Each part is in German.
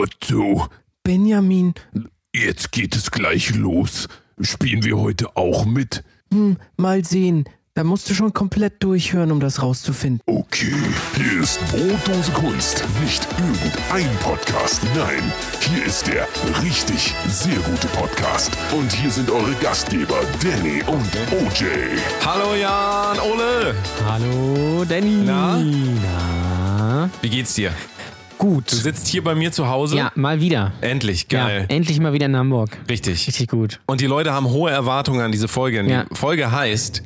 Otto, Benjamin, jetzt geht es gleich los. Spielen wir heute auch mit? hm, mal sehen. Da musst du schon komplett durchhören, um das rauszufinden. Okay, hier ist Brotdose Kunst. Nicht irgendein Podcast, nein. Hier ist der richtig sehr gute Podcast. Und hier sind eure Gastgeber Danny und OJ. Hallo Jan, Ole. Hallo Danny. Na? Na? Wie geht's dir? Gut. Du sitzt hier bei mir zu Hause. Ja, mal wieder. Endlich, geil. Ja, endlich mal wieder in Hamburg. Richtig. Richtig gut. Und die Leute haben hohe Erwartungen an diese Folge. Ja. Die Folge heißt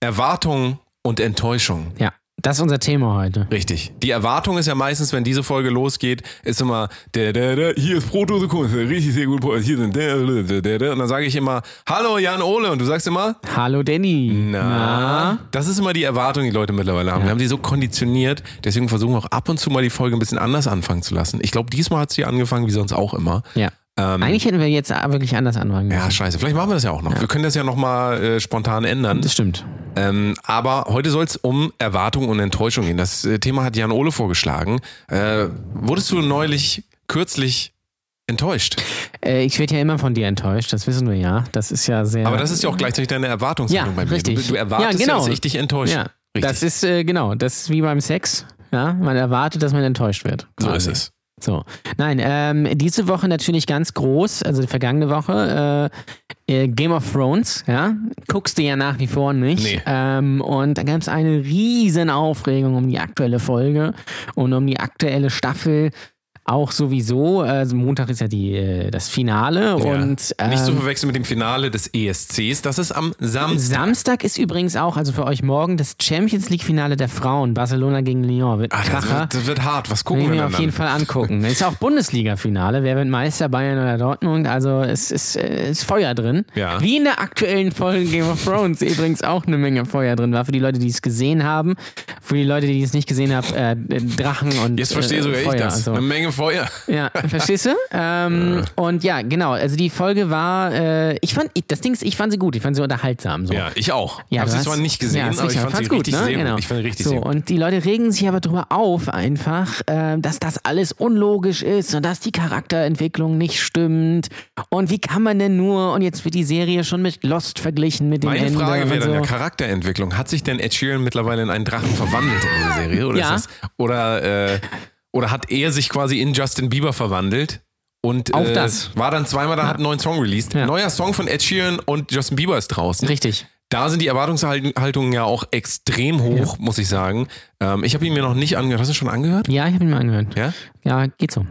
Erwartung und Enttäuschung. Ja, das ist unser Thema heute. Richtig. Die Erwartung ist ja meistens, wenn diese Folge losgeht, ist immer, der, der, der, hier ist Proto Kunst, richtig sehr gut, hier sind. Und dann sage ich immer, hallo Jan Ole. Und du sagst immer, Hallo Danny. na, das ist immer die Erwartung, die Leute mittlerweile haben. Wir haben die so konditioniert, deswegen versuchen wir auch ab und zu mal die Folge ein bisschen anders anfangen zu lassen. Ich glaube, diesmal hat sie angefangen, wie sonst auch immer. Ja. Ähm, Eigentlich hätten wir jetzt wirklich anders anfangen ja, müssen. scheiße. Vielleicht machen wir das ja auch noch. Wir können das ja nochmal äh, spontan ändern. Das stimmt. Ähm, aber heute soll es um Erwartung und Enttäuschung gehen. Das äh, Thema hat Jan Ole vorgeschlagen. Äh, wurdest du neulich, kürzlich enttäuscht? Äh, ich werde ja immer von dir enttäuscht, das wissen wir ja. Das ist ja sehr. Aber das ist ja auch gleichzeitig deine Erwartungshaltung Ja, bei mir. richtig. Du, du erwartest Ja, ja, genau. dass ich dich enttäusche. Ja, Richtig. das ist äh, genau, das ist wie beim Sex. Ja, man erwartet, dass man enttäuscht wird. so ist Quasi. es. So, nein, ähm, diese Woche natürlich ganz groß, also die vergangene Woche, äh, äh, Game of Thrones, ja, guckst du ja nach wie vor nicht. Nee. Ähm, und da gab es eine riesen Aufregung um die aktuelle Folge und um die aktuelle Staffel auch sowieso. Also Montag ist ja die, äh, das Finale und ähm, Nicht zu verwechseln mit dem Finale des ESCs. Das ist am Samstag. Samstag ist übrigens auch, also für euch morgen, das Champions League-Finale der Frauen, Barcelona gegen Lyon. Wird Ach, das, wird, das wird hart. Was gucken wir mir auf jeden? Fall angucken. Ist auch Bundesliga-Finale. Wer wird Meister, Bayern oder Dortmund? Also es ist, äh, ist Feuer drin. Ja. Wie in der aktuellen Folge Game of Thrones übrigens auch eine Menge Feuer drin war. Für die Leute, die es gesehen haben. Für die Leute, die es nicht gesehen haben, äh, Drachen und Jetzt verstehe äh, sogar Feuer. ich das. Also, Eine Menge Feuer. ja, verstehst du? Ähm, und ja, genau. Also die Folge war, äh, ich fand, ich, das Ding ist, ich fand sie gut. Ich fand sie unterhaltsam. So. Ja, ich auch. Ja, Habe du sie zwar nicht gesehen, ja, aber ich fand sie gut, richtig ne? sehr Genau. Ich fand sie richtig so, gut. Und die Leute regen sich aber darüber auf, einfach, äh, dass das alles unlogisch ist und dass die Charakterentwicklung nicht stimmt. Und wie kann man denn nur, und jetzt wird die Serie schon mit Lost verglichen mit dem Meine Ende Frage wäre dann so. der Charakterentwicklung. Hat sich denn Ed Sheeran mittlerweile in einen Drachen verwandelt in dieser Serie? Oder, Ja. das, oder, äh, oder hat er sich quasi in Justin Bieber verwandelt? Und Auch äh, das. war dann zweimal da, hat einen neuen Song released. Ja. Neuer Song von Ed Sheeran und Justin Bieber ist draußen. Richtig. Da sind die Erwartungshaltungen ja auch extrem hoch, muss ich sagen. Ähm, ich habe ihn mir noch nicht angehört. Hast du schon angehört? Ja, ich habe ihn mal angehört. Ja? Ja, geht so.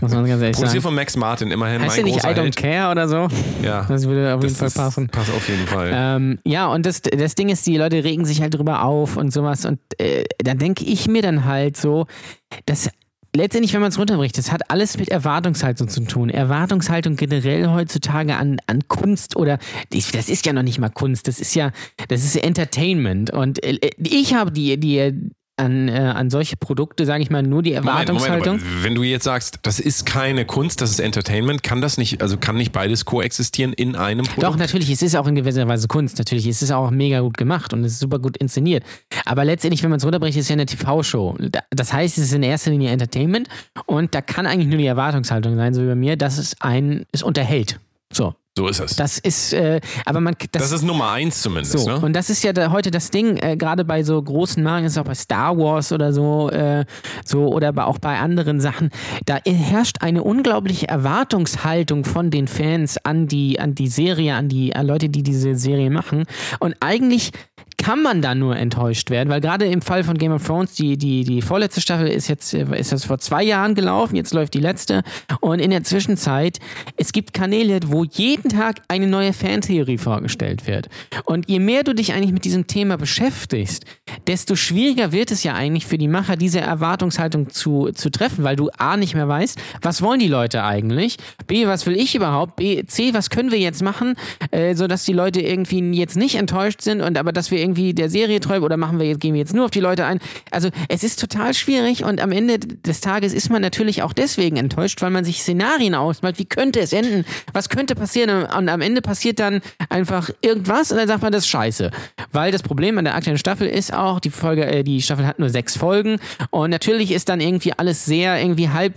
Muss man ganz ehrlich Produziert sagen. von Max Martin, immerhin Heißt mein der nicht I don't Held. care oder so? Ja, Das würde auf jeden Fall ist- passen. Passt auf jeden Fall. Ähm, ja, und das, das Ding ist, die Leute regen sich halt drüber auf und sowas. Und äh, da denke ich mir dann halt so, dass letztendlich, wenn man es runterbricht, das hat alles mit Erwartungshaltung zu tun. Erwartungshaltung generell heutzutage an, an Kunst oder das das ist ja noch nicht mal Kunst, das ist ja, das ist Entertainment. Und äh, ich habe die, die an, äh, an solche Produkte, sage ich mal, nur die Moment, Moment, Erwartungshaltung. aber wenn du jetzt sagst, das ist keine Kunst, das ist Entertainment, kann das nicht, also kann nicht beides koexistieren in einem Produkt? Doch, natürlich, es ist auch in gewisser Weise Kunst. Natürlich, es ist auch mega gut gemacht und es ist super gut inszeniert. Aber letztendlich, wenn man es runterbricht, ist es ja eine TV-Show. Da- Das heißt, es ist in erster Linie Entertainment und da kann eigentlich nur die Erwartungshaltung sein, so wie bei mir, dass es einen es unterhält. So, So ist es. das ist, äh, aber man, das, Das ist Nummer eins zumindest, so, ne? und das ist ja da, heute das Ding, äh, gerade bei so großen Marken, ist es auch bei Star Wars oder so, äh, so oder bei, auch bei anderen Sachen, da herrscht eine unglaubliche Erwartungshaltung von den Fans an die, an die Serie, an die an Leute, die diese Serie machen. Und eigentlich kann man da nur enttäuscht werden, weil gerade im Fall von Game of Thrones, die, die, die vorletzte Staffel ist jetzt ist das vor zwei Jahren gelaufen, jetzt läuft die letzte. Und in der Zwischenzeit, es gibt Kanäle, wo jeden Tag eine neue Fantheorie vorgestellt wird. Und je mehr du dich eigentlich mit diesem Thema beschäftigst, desto schwieriger wird es ja eigentlich für die Macher, diese Erwartungshaltung zu, zu treffen, weil du A nicht mehr weißt, was wollen die Leute eigentlich? B, was will ich überhaupt? B, C, was können wir jetzt machen, äh, sodass die Leute irgendwie jetzt nicht enttäuscht sind und aber dass wir irgendwie der Serie treu oder machen wir jetzt, gehen wir jetzt nur auf die Leute ein. Also es ist total schwierig und am Ende des Tages ist man natürlich auch deswegen enttäuscht, weil man sich Szenarien ausmalt, wie könnte es enden, was könnte passieren und am Ende passiert dann einfach irgendwas und dann sagt man, das ist scheiße. Weil das Problem an der aktuellen Staffel ist auch, die Folge, äh, die Staffel hat nur sechs Folgen und natürlich ist dann irgendwie alles sehr irgendwie halb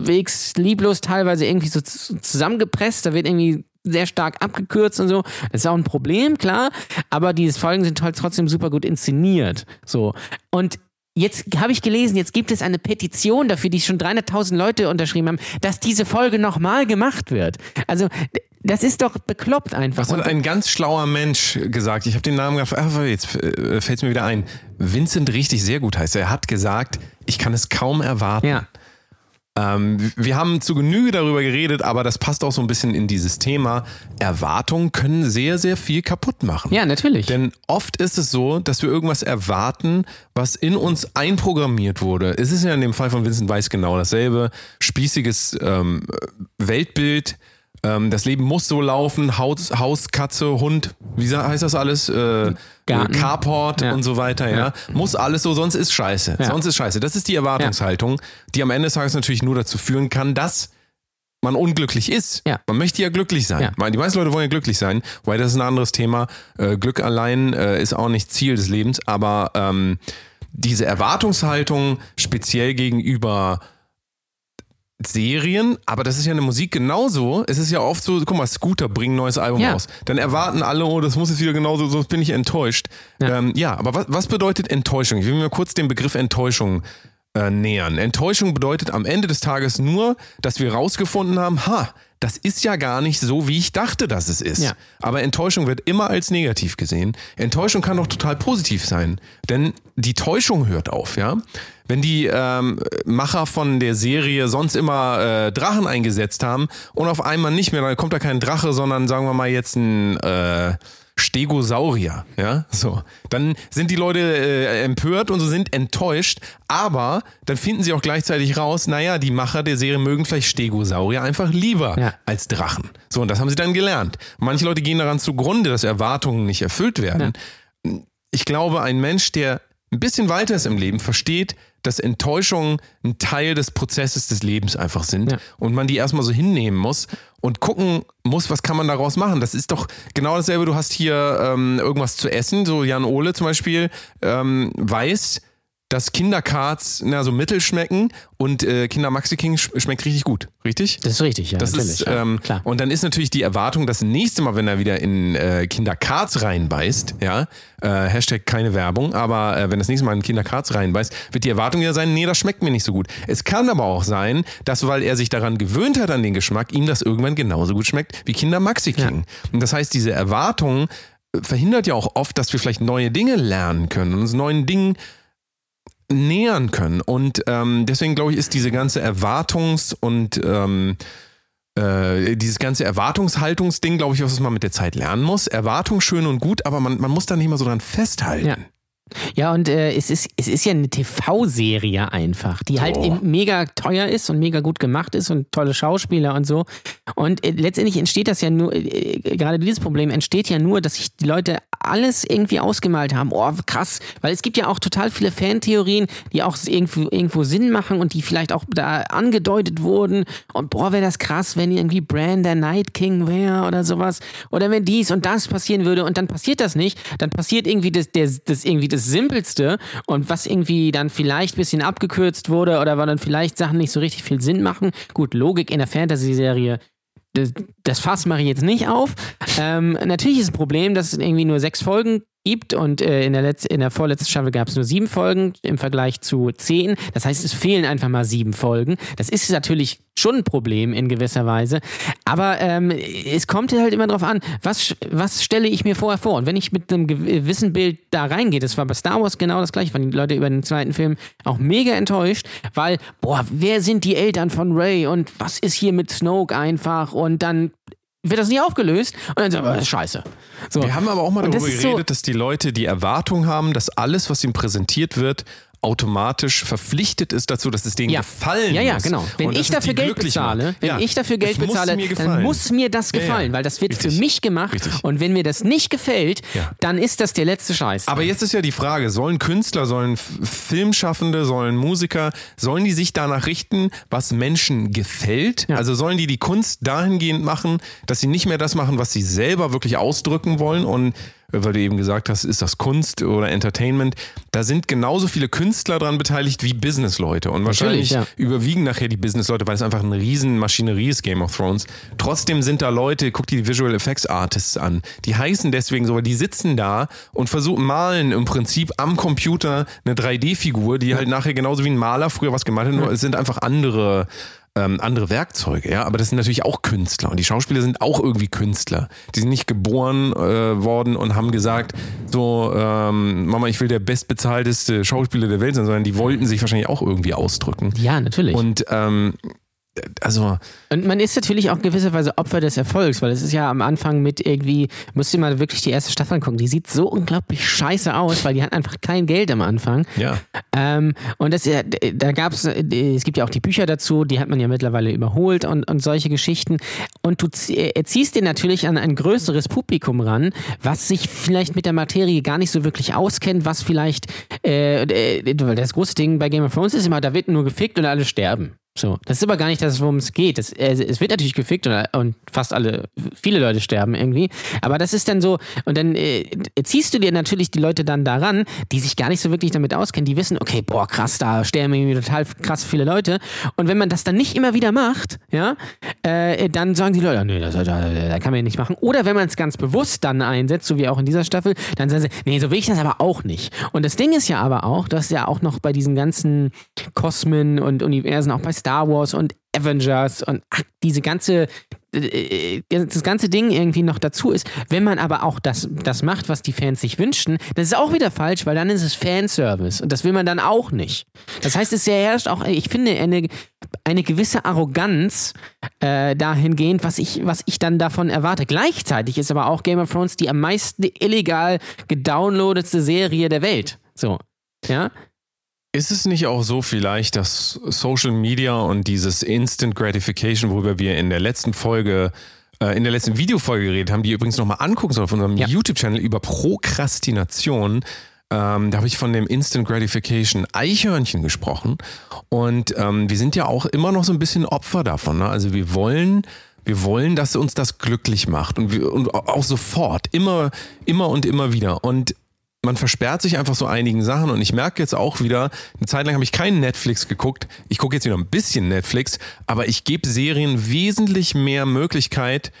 halbwegs lieblos teilweise irgendwie so zusammengepresst. Da wird irgendwie sehr stark abgekürzt und so. Das ist auch ein Problem, klar. Aber diese Folgen sind halt trotzdem super gut inszeniert. So. Und Jetzt habe ich gelesen, jetzt gibt es eine Petition dafür, die schon 300.000 Leute unterschrieben haben, dass diese Folge nochmal gemacht wird. Also, das ist doch bekloppt einfach. Was hat Und- ein ganz schlauer Mensch gesagt? Ich habe den Namen ah, jetzt äh, fällt es mir wieder ein. Vincent richtig sehr gut heißt. er. Er hat gesagt, ich kann es kaum erwarten. ja. Ähm, wir haben zu Genüge darüber geredet, aber das passt auch so ein bisschen in dieses Thema. Erwartungen können sehr, sehr viel kaputt machen. ja, natürlich. Denn oft ist es so, dass wir irgendwas erwarten, was in uns einprogrammiert wurde. Es ist ja in dem Fall von Vincent Weiss genau dasselbe. Spießiges ähm, Weltbild. Ähm, das Leben muss so laufen. Haus, Haus Katze, Hund. Wie heißt das alles? Äh, Garten. Carport Ja. und so weiter. Ja. Muss alles so, sonst ist scheiße. Ja. Sonst ist scheiße. Das ist die Erwartungshaltung, die am Ende des Tages natürlich nur dazu führen kann, dass man unglücklich ist. Ja. Man möchte ja glücklich sein. Ja. Die meisten Leute wollen ja glücklich sein, weil das ist ein anderes Thema. Äh, Glück allein äh, ist auch nicht Ziel des Lebens, aber ähm, diese Erwartungshaltung speziell gegenüber Serien, aber das ist ja eine Musik genauso. Es ist ja oft so, guck mal, Scooter bringen ein neues Album Ja. raus. Dann erwarten alle, oh, das muss jetzt wieder genauso, sonst bin ich enttäuscht. Ja. Ähm, ja aber was, was bedeutet Enttäuschung? Ich will mir kurz den Begriff Enttäuschung äh, nähern. Enttäuschung bedeutet am Ende des Tages nur, dass wir rausgefunden haben, ha, das ist ja gar nicht so, wie ich dachte, dass es ist. Ja. Aber Enttäuschung wird immer als negativ gesehen. Enttäuschung kann doch total positiv sein, denn die Täuschung hört auf, ja. Wenn die ähm, Macher von der Serie sonst immer äh, Drachen eingesetzt haben und auf einmal nicht mehr, dann kommt da kein Drache, sondern sagen wir mal jetzt ein äh, Stegosaurier, ja, so. Dann sind die Leute äh, empört und so sind enttäuscht, aber dann finden sie auch gleichzeitig raus, naja, die Macher der Serie mögen vielleicht Stegosaurier einfach lieber Ja. als Drachen. So, und das haben sie dann gelernt. Manche Leute gehen daran zugrunde, dass Erwartungen nicht erfüllt werden. Ich glaube, ein Mensch, der ein bisschen weiter ist im Leben, versteht, dass Enttäuschungen ein Teil des Prozesses des Lebens einfach sind Ja. und man die erstmal so hinnehmen muss und gucken muss, was kann man daraus machen. Das ist doch genau dasselbe. Du hast hier ähm, irgendwas zu essen, so Jan Ole zum Beispiel ähm, weiß, dass Kinderkarts na, so mittel schmecken und äh, Kinder Maxi King sch schmeckt richtig gut, richtig? das ist richtig, ja. Das natürlich, ist, ja, ähm, klar. und dann ist natürlich die Erwartung, das nächste Mal, wenn er wieder in äh, Kinderkarts reinbeißt, ja, äh, Hashtag keine Werbung, aber äh, wenn das nächste Mal in Kinderkarts reinbeißt, wird die Erwartung ja sein, nee, das schmeckt mir nicht so gut. Es kann aber auch sein, dass, weil er sich daran gewöhnt hat an den Geschmack, ihm das irgendwann genauso gut schmeckt wie Kinder Maxi King. Und das heißt, diese Erwartung äh, verhindert ja auch oft, dass wir vielleicht neue Dinge lernen können und uns neuen Dingen nähern können. Und ähm, deswegen glaube ich, ist diese ganze Erwartungs- und ähm, äh, dieses ganze Erwartungshaltungsding, glaube ich, was man mit der Zeit lernen muss. Erwartung schön und gut, aber man, man muss da nicht mal so dran festhalten. Ja. Ja, und äh, es, ist, es ist ja eine TV-Serie einfach, die halt Oh. mega teuer ist und mega gut gemacht ist und tolle Schauspieler und so. Und äh, letztendlich entsteht das ja nur, äh, gerade dieses Problem entsteht ja nur, dass sich die Leute alles irgendwie ausgemalt haben. Oh, krass. Weil es gibt ja auch total viele Fantheorien, die auch irgendwo, irgendwo Sinn machen und die vielleicht auch da angedeutet wurden. Und boah, wäre das krass, wenn irgendwie Bran der Night King wäre oder sowas. Oder wenn dies und das passieren würde und dann passiert das nicht. Dann passiert irgendwie das, das, das irgendwie das Simpelste und was irgendwie dann vielleicht ein bisschen abgekürzt wurde oder weil dann vielleicht Sachen nicht so richtig viel Sinn machen. Gut, Logik in der Fantasy-Serie das, das Fass mache ich jetzt nicht auf. Ähm, natürlich ist das Problem, dass es irgendwie nur sechs Folgen gibt und äh, in, der Letz-, in der vorletzten Staffel gab es nur sieben Folgen im Vergleich zu zehn. Das heißt, es fehlen einfach mal sieben Folgen. Das ist natürlich schon ein Problem in gewisser Weise. Aber ähm, es kommt halt immer darauf an, was, was stelle ich mir vorher vor. Und wenn ich mit einem gewissen Bild da reingehe, das war bei Star Wars genau das gleiche, waren die Leute über den zweiten Film auch mega enttäuscht, weil, boah, wer sind die Eltern von Ray und was ist hier mit Snoke einfach und dann wird das nicht aufgelöst und dann sagen wir, das ist scheiße. So. Wir haben aber auch mal Und das darüber ist so- geredet, dass die Leute die Erwartung haben, dass alles, was ihnen präsentiert wird, automatisch verpflichtet ist dazu, dass es denen Ja. gefallen Ja, ja, muss. genau. Wenn Und ich dafür Geld bezahle, macht. wenn Ja, ich dafür Geld bezahle, mir dann gefallen. muss mir das Ja, ja. gefallen, weil das wird Richtig. für mich gemacht. Richtig. Und wenn mir das nicht gefällt, dann ist das der letzte Scheiß. Aber jetzt ist ja die Frage, sollen Künstler, sollen Filmschaffende, sollen Musiker, sollen die sich danach richten, was Menschen gefällt? Also sollen die die Kunst dahingehend machen, dass sie nicht mehr das machen, was sie selber wirklich ausdrücken wollen und weil du eben gesagt hast, ist das Kunst oder Entertainment? Da sind genauso viele Künstler dran beteiligt wie Businessleute. Und wahrscheinlich ja. überwiegen nachher die Businessleute, weil es einfach eine riesen Maschinerie ist, Game of Thrones. Trotzdem sind da Leute, guck dir die Visual Effects Artists an. Die heißen deswegen so, weil die sitzen da und versuchen, malen im Prinzip am Computer eine 3D-Figur, die halt nachher genauso wie ein Maler früher was gemalt hat, nur es sind einfach andere ähm, andere Werkzeuge, ja, aber das sind natürlich auch Künstler und die Schauspieler sind auch irgendwie Künstler. Die sind nicht geboren äh, worden und haben gesagt, so, ähm, Mama, ich will der bestbezahlteste Schauspieler der Welt sein, sondern die wollten sich wahrscheinlich auch irgendwie ausdrücken. Ja, natürlich. Und ähm, also Und man ist natürlich auch in gewisser Weise Opfer des Erfolgs, weil es ist ja am Anfang mit irgendwie, musst du mal wirklich die erste Staffel angucken, die sieht so unglaublich scheiße aus, weil die hat einfach kein Geld am Anfang. ja, Ähm, und das, ja, da gab es, es gibt ja auch die Bücher dazu, die hat man ja mittlerweile überholt und, und solche Geschichten. Und du äh, ziehst dir natürlich an ein größeres Publikum ran, was sich vielleicht mit der Materie gar nicht so wirklich auskennt, was vielleicht, äh, äh, weil das große Ding bei Game of Thrones ist immer, da wird nur gefickt und alle sterben. So, das ist aber gar nicht das, worum es geht. Das, äh, es wird natürlich gefickt und, und fast alle, viele Leute sterben irgendwie. Aber das ist dann so, und dann äh, ziehst du dir natürlich die Leute dann daran, die sich gar nicht so wirklich damit auskennen, die wissen, okay, boah, krass, da sterben irgendwie total krass viele Leute. Und wenn man das dann nicht immer wieder macht, ja, äh, dann sagen die Leute, nee, das, das, das kann man ja nicht machen. Oder wenn man es ganz bewusst dann einsetzt, so wie auch in dieser Staffel, dann sagen sie, nee, so will ich das aber auch nicht. Und das Ding ist ja aber auch, dass ja auch noch bei diesen ganzen Kosmen und Universen, auch bei Star Wars und Avengers und ach, diese ganze äh, das ganze Ding irgendwie noch dazu ist, wenn man aber auch das, das macht, was die Fans sich wünschen, das ist auch wieder falsch, weil dann ist es Fanservice und das will man dann auch nicht. Das heißt, es herrscht auch, ich finde, eine, eine gewisse Arroganz äh, dahingehend, was ich, was ich dann davon erwarte. Gleichzeitig ist aber auch Game of Thrones die am meisten illegal gedownloadetste Serie der Welt. So. Ja? Ist es nicht auch so vielleicht, dass Social Media und dieses Instant Gratification, worüber wir in der letzten Folge, äh, in der letzten Videofolge geredet haben, die ihr übrigens nochmal angucken soll auf unserem Ja. YouTube-Channel über Prokrastination, ähm, da habe ich von dem Instant Gratification Eichhörnchen gesprochen. Und ähm, wir sind ja auch immer noch so ein bisschen Opfer davon. Ne? Also wir wollen, wir wollen, dass uns das glücklich macht. Und, wir, und auch sofort, immer, immer und immer wieder. Und man versperrt sich einfach so einigen Sachen und ich merke jetzt auch wieder, eine Zeit lang habe ich keinen Netflix geguckt. Ich gucke jetzt wieder ein bisschen Netflix, aber ich gebe Serien wesentlich mehr Möglichkeit,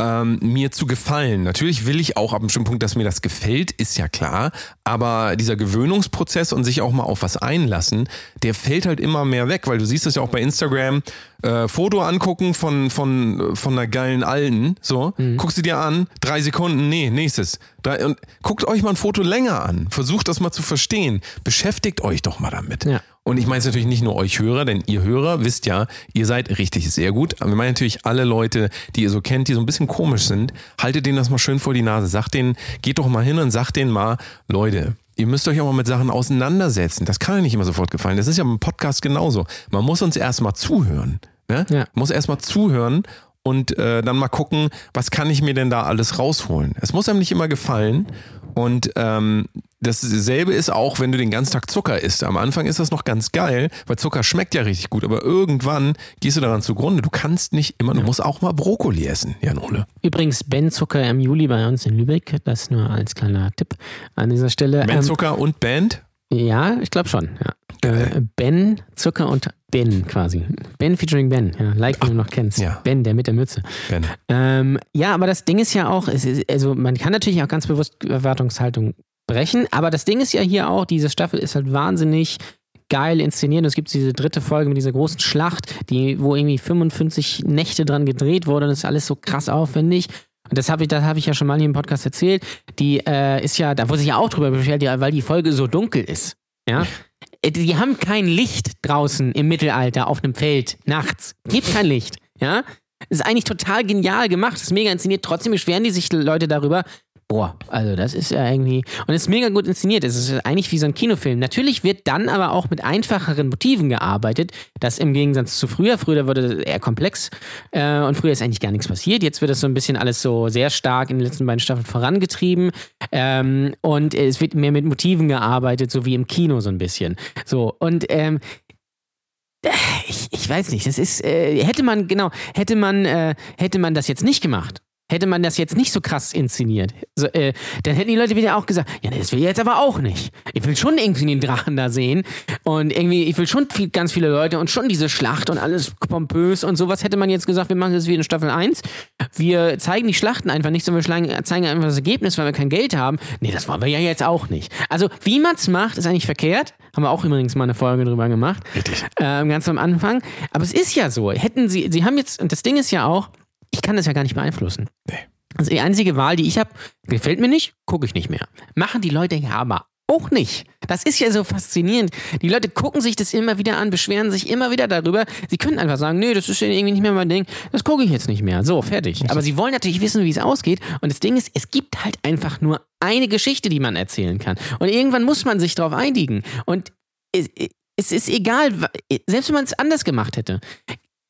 ähm, mir zu gefallen. Natürlich will ich auch ab einem bestimmten Punkt, dass mir das gefällt, ist ja klar. Aber dieser Gewöhnungsprozess und sich auch mal auf was einlassen, der fällt halt immer mehr weg, weil du siehst das ja auch bei Instagram. Äh, Foto angucken von, von, von einer geilen Alten, so, guckst du dir an, drei Sekunden, nee, nächstes. Drei, und guckt euch mal ein Foto länger an. Versucht das mal zu verstehen. Beschäftigt euch doch mal damit. Ja. Und ich meine es natürlich nicht nur euch Hörer, denn ihr Hörer wisst ja, ihr seid richtig sehr gut. Aber wir meinen natürlich alle Leute, die ihr so kennt, die so ein bisschen komisch sind. Haltet denen das mal schön vor die Nase. Sagt denen, geht doch mal hin und sagt denen mal, Leute, ihr müsst euch auch mal mit Sachen auseinandersetzen. Das kann ja nicht immer sofort gefallen. Das ist ja im Podcast genauso. Man muss uns erstmal zuhören. Ne? Ja. Muss erstmal zuhören und äh, dann mal gucken, was kann ich mir denn da alles rausholen. Es muss einem nicht immer gefallen. Und ähm, dasselbe ist auch, wenn du den ganzen Tag Zucker isst. Am Anfang ist das noch ganz geil, weil Zucker schmeckt ja richtig gut, aber irgendwann gehst du daran zugrunde. Du kannst nicht immer, du musst auch mal Brokkoli essen, Jan Ole. Übrigens, Ben Zucker im Juli bei uns in Lübeck. Das nur als kleiner Tipp an dieser Stelle. Ben Ähm, Zucker und Band? Ja, ich glaube schon. Ja. Äh, ben, Zucker und Ben quasi. Ben featuring Ben, ja, like du noch kennst. ja. Ben, der mit der Mütze. Ben. Ähm, ja, aber das Ding ist ja auch, es ist, also man kann natürlich auch ganz bewusst Erwartungshaltung brechen, aber das Ding ist ja hier auch, diese Staffel ist halt wahnsinnig geil inszeniert. Und es gibt diese dritte Folge mit dieser großen Schlacht, die, wo irgendwie 55 Nächte dran gedreht wurde und das ist alles so krass aufwendig. Und das habe ich, das habe ich ja schon mal hier im Podcast erzählt. Die äh, ist ja, da wurde sich ja auch drüber beschwert, ja, weil die Folge so dunkel ist. Ja. Äh, Die haben kein Licht draußen im Mittelalter auf einem Feld nachts. Gibt kein Licht. Ja. Das ist eigentlich total genial gemacht, ist mega inszeniert. Trotzdem beschweren die sich Leute darüber. Boah, also das ist ja irgendwie. Und es ist mega gut inszeniert. Es ist eigentlich wie so ein Kinofilm. Natürlich wird dann aber auch mit einfacheren Motiven gearbeitet. Das im Gegensatz zu früher. Früher wurde das eher komplex äh, und früher ist eigentlich gar nichts passiert. Jetzt wird das so ein bisschen alles so sehr stark in den letzten beiden Staffeln vorangetrieben. Ähm, und es wird mehr mit Motiven gearbeitet, so wie im Kino so ein bisschen. So, und ähm, ich, ich weiß nicht, das ist, äh, hätte man, genau, hätte man, äh, hätte man das jetzt nicht gemacht, hätte man das jetzt nicht so krass inszeniert, so, äh, dann hätten die Leute wieder auch gesagt, ja, das will ich jetzt aber auch nicht. Ich will schon irgendwie den Drachen da sehen und irgendwie, ich will schon viel, ganz viele Leute und schon diese Schlacht und alles pompös und sowas hätte man jetzt gesagt, wir machen das wie in Staffel 1. Wir zeigen die Schlachten einfach nicht, sondern wir schlagen, zeigen einfach das Ergebnis, weil wir kein Geld haben. Nee, das wollen wir ja jetzt auch nicht. Also, wie man es macht, ist eigentlich verkehrt. Haben wir auch übrigens mal eine Folge drüber gemacht. Richtig. Ähm, ganz am Anfang. Aber es ist ja so. Hätten sie, sie haben jetzt, und das Ding ist ja auch, ich kann das ja gar nicht beeinflussen. Nee. Also die einzige Wahl, die ich habe, gefällt mir nicht, gucke ich nicht mehr. Machen die Leute ja aber auch nicht. Das ist ja so faszinierend. Die Leute gucken sich das immer wieder an, beschweren sich immer wieder darüber. Sie können einfach sagen, nee, das ist irgendwie nicht mehr mein Ding, das gucke ich jetzt nicht mehr. So, fertig. Aber sie wollen natürlich wissen, wie es ausgeht. Und das Ding ist, es gibt halt einfach nur eine Geschichte, die man erzählen kann. Und irgendwann muss man sich darauf einigen. Und es, es ist egal, selbst wenn man es anders gemacht hätte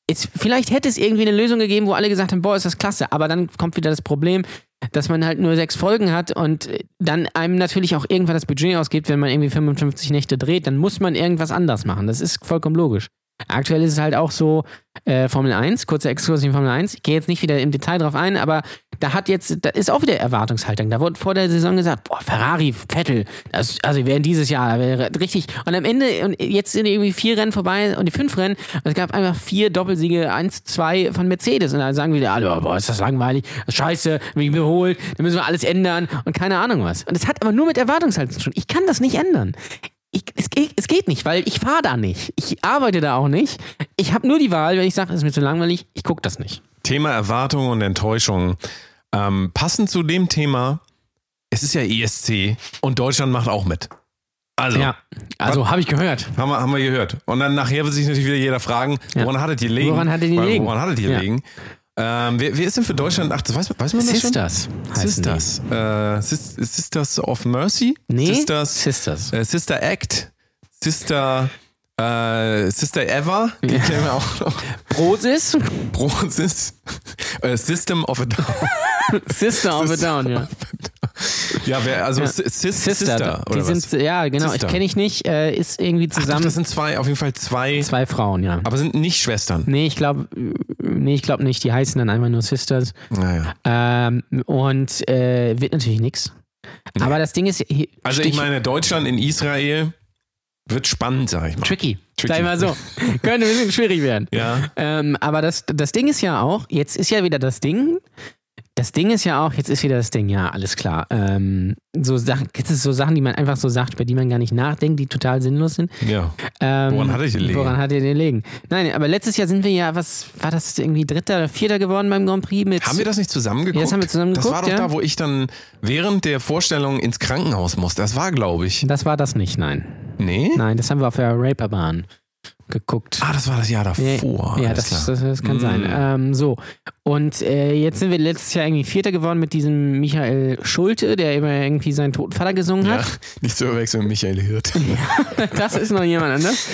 es, vielleicht hätte es irgendwie eine Lösung gegeben, wo alle gesagt haben, boah, ist das klasse. Aber dann kommt wieder das Problem, dass man halt nur sechs Folgen hat und dann einem natürlich auch irgendwann das Budget ausgibt, wenn man irgendwie 55 Nächte dreht, dann muss man irgendwas anders machen. Das ist vollkommen logisch. Aktuell ist es halt auch so, äh, Formel 1, kurzer Exkurs in Formel 1. Ich gehe jetzt nicht wieder im Detail drauf ein, aber da hat jetzt, da ist auch wieder Erwartungshaltung. Da wurde vor der Saison gesagt, boah, Ferrari, Vettel, das, also wir werden dieses Jahr wäre richtig. Und am Ende, und jetzt sind irgendwie vier Rennen vorbei und die fünf Rennen, und es gab einfach vier Doppelsiege, eins, zwei von Mercedes. Und dann sagen wieder alle, boah, ist das langweilig, das scheiße, mich überholt, dann müssen wir alles ändern und keine Ahnung was. Und es hat aber nur mit Erwartungshaltung zu tun. Ich kann das nicht ändern ich, es, geht, es geht nicht, weil ich fahre da nicht. Ich arbeite da auch nicht. Ich habe nur die Wahl, wenn ich sage, es ist mir zu langweilig, ich gucke das nicht. Thema Erwartung und Enttäuschung. Ähm, passend zu dem Thema, es ist ja ESC und Deutschland macht auch mit. Also, ja, also habe ich gehört. Haben wir, haben wir gehört. Und dann nachher wird sich natürlich wieder jeder fragen, woran ja. hattet ihr liegen? Woran hattet ihr liegen? Woran hattet ihr ja. Ähm, wer, wer, ist denn für Deutschland? Ach, das weiß, weiß man das Sisters schon? Sisters. Äh, Sisters of Mercy? Nee, Sisters. Sisters. Äh, Sister Act. Sister. Äh, Sister Ever, die Ja. kennen wir auch noch. Prosis, Prosis. Äh, System of a Down. Sister of a Down, ja. Ja, wer, also Ja. Sis- Sis- Sister, Sister, die oder was? sind, ja, genau, Sister. ich kenne ich nicht, äh, ist irgendwie Ach, zusammen das sind zwei, auf jeden Fall zwei, zwei Frauen, ja. aber sind nicht Schwestern. Nee, ich glaube nee, ich glaube nicht, die heißen dann einfach nur Sisters. Naja. Ähm, und äh, wird natürlich nix. Aber das Ding ist, Also ich meine, Deutschland in Israel wird spannend, sag ich mal. tricky. Tricky. Sag ich mal so. Könnte ein bisschen schwierig werden. Ja. Ähm, aber das, das Ding ist ja auch, jetzt ist ja wieder das Ding. Das Ding ist ja auch, jetzt ist wieder das Ding, ja, alles klar. Ähm, so Sachen, jetzt ist so Sachen, die man einfach so sagt, bei die man gar nicht nachdenkt, die total sinnlos sind. Ja. Ähm, Woran hattet ihr den Woran ihr den legen? Nein, aber letztes Jahr sind wir ja, was war das irgendwie Dritter oder Vierter geworden beim Grand Prix mit. Haben wir das nicht zusammen geguckt? Ja, das haben wir zusammen Das war doch ja. da, wo ich dann während der Vorstellung ins Krankenhaus musste. Das war, glaube ich. Das war das nicht, nein. Nee? Nein, das haben wir auf der Raperbahn geguckt. Ah, das war das Jahr davor. Ja, das, das, das kann Mm. sein. Ähm, so. Und äh, jetzt sind wir letztes Jahr irgendwie Vierter geworden mit diesem Michael Schulte, der immer irgendwie seinen toten Vater gesungen Ja, hat. nicht zu verwechseln mit Michael Hirt. Das ist noch jemand anders.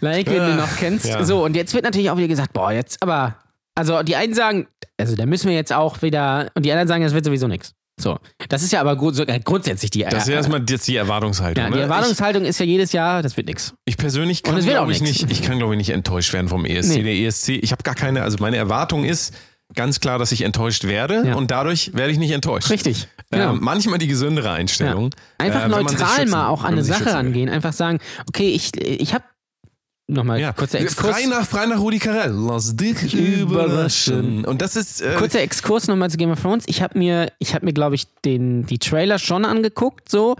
Like, den du noch kennst. Ja. So, und jetzt wird natürlich auch wieder gesagt, boah, jetzt aber. Also die einen sagen, also da müssen wir jetzt auch wieder. Und die anderen sagen, das wird sowieso nichts. So. Das ist ja aber grund, sogar grundsätzlich die. Das ist äh, erstmal jetzt die Erwartungshaltung. ja, die ne? Erwartungshaltung ist ja jedes Jahr, das wird nichts. Ich, ich persönlich kann, glaube ich, nix. nicht, ich kann, glaube ich, nicht enttäuscht werden vom ESC. Nee. Der ESC, ich habe gar keine, also meine Erwartung ist ganz klar, dass ich enttäuscht werde Ja. und dadurch werde ich nicht enttäuscht. Richtig. Genau. Ähm, manchmal die gesündere Einstellung. Einfach äh, neutral mal auch an eine Sache rangehen. Einfach sagen, okay, ich, ich habe nochmal Ja. kurzer Exkurs. Frei nach, frei nach Rudi Carell. Lass dich überraschen. Und das ist. Äh, Kurzer Exkurs nochmal zu Game of Thrones. Ich habe mir, ich habe mir, glaube ich, den, die Trailer schon angeguckt, so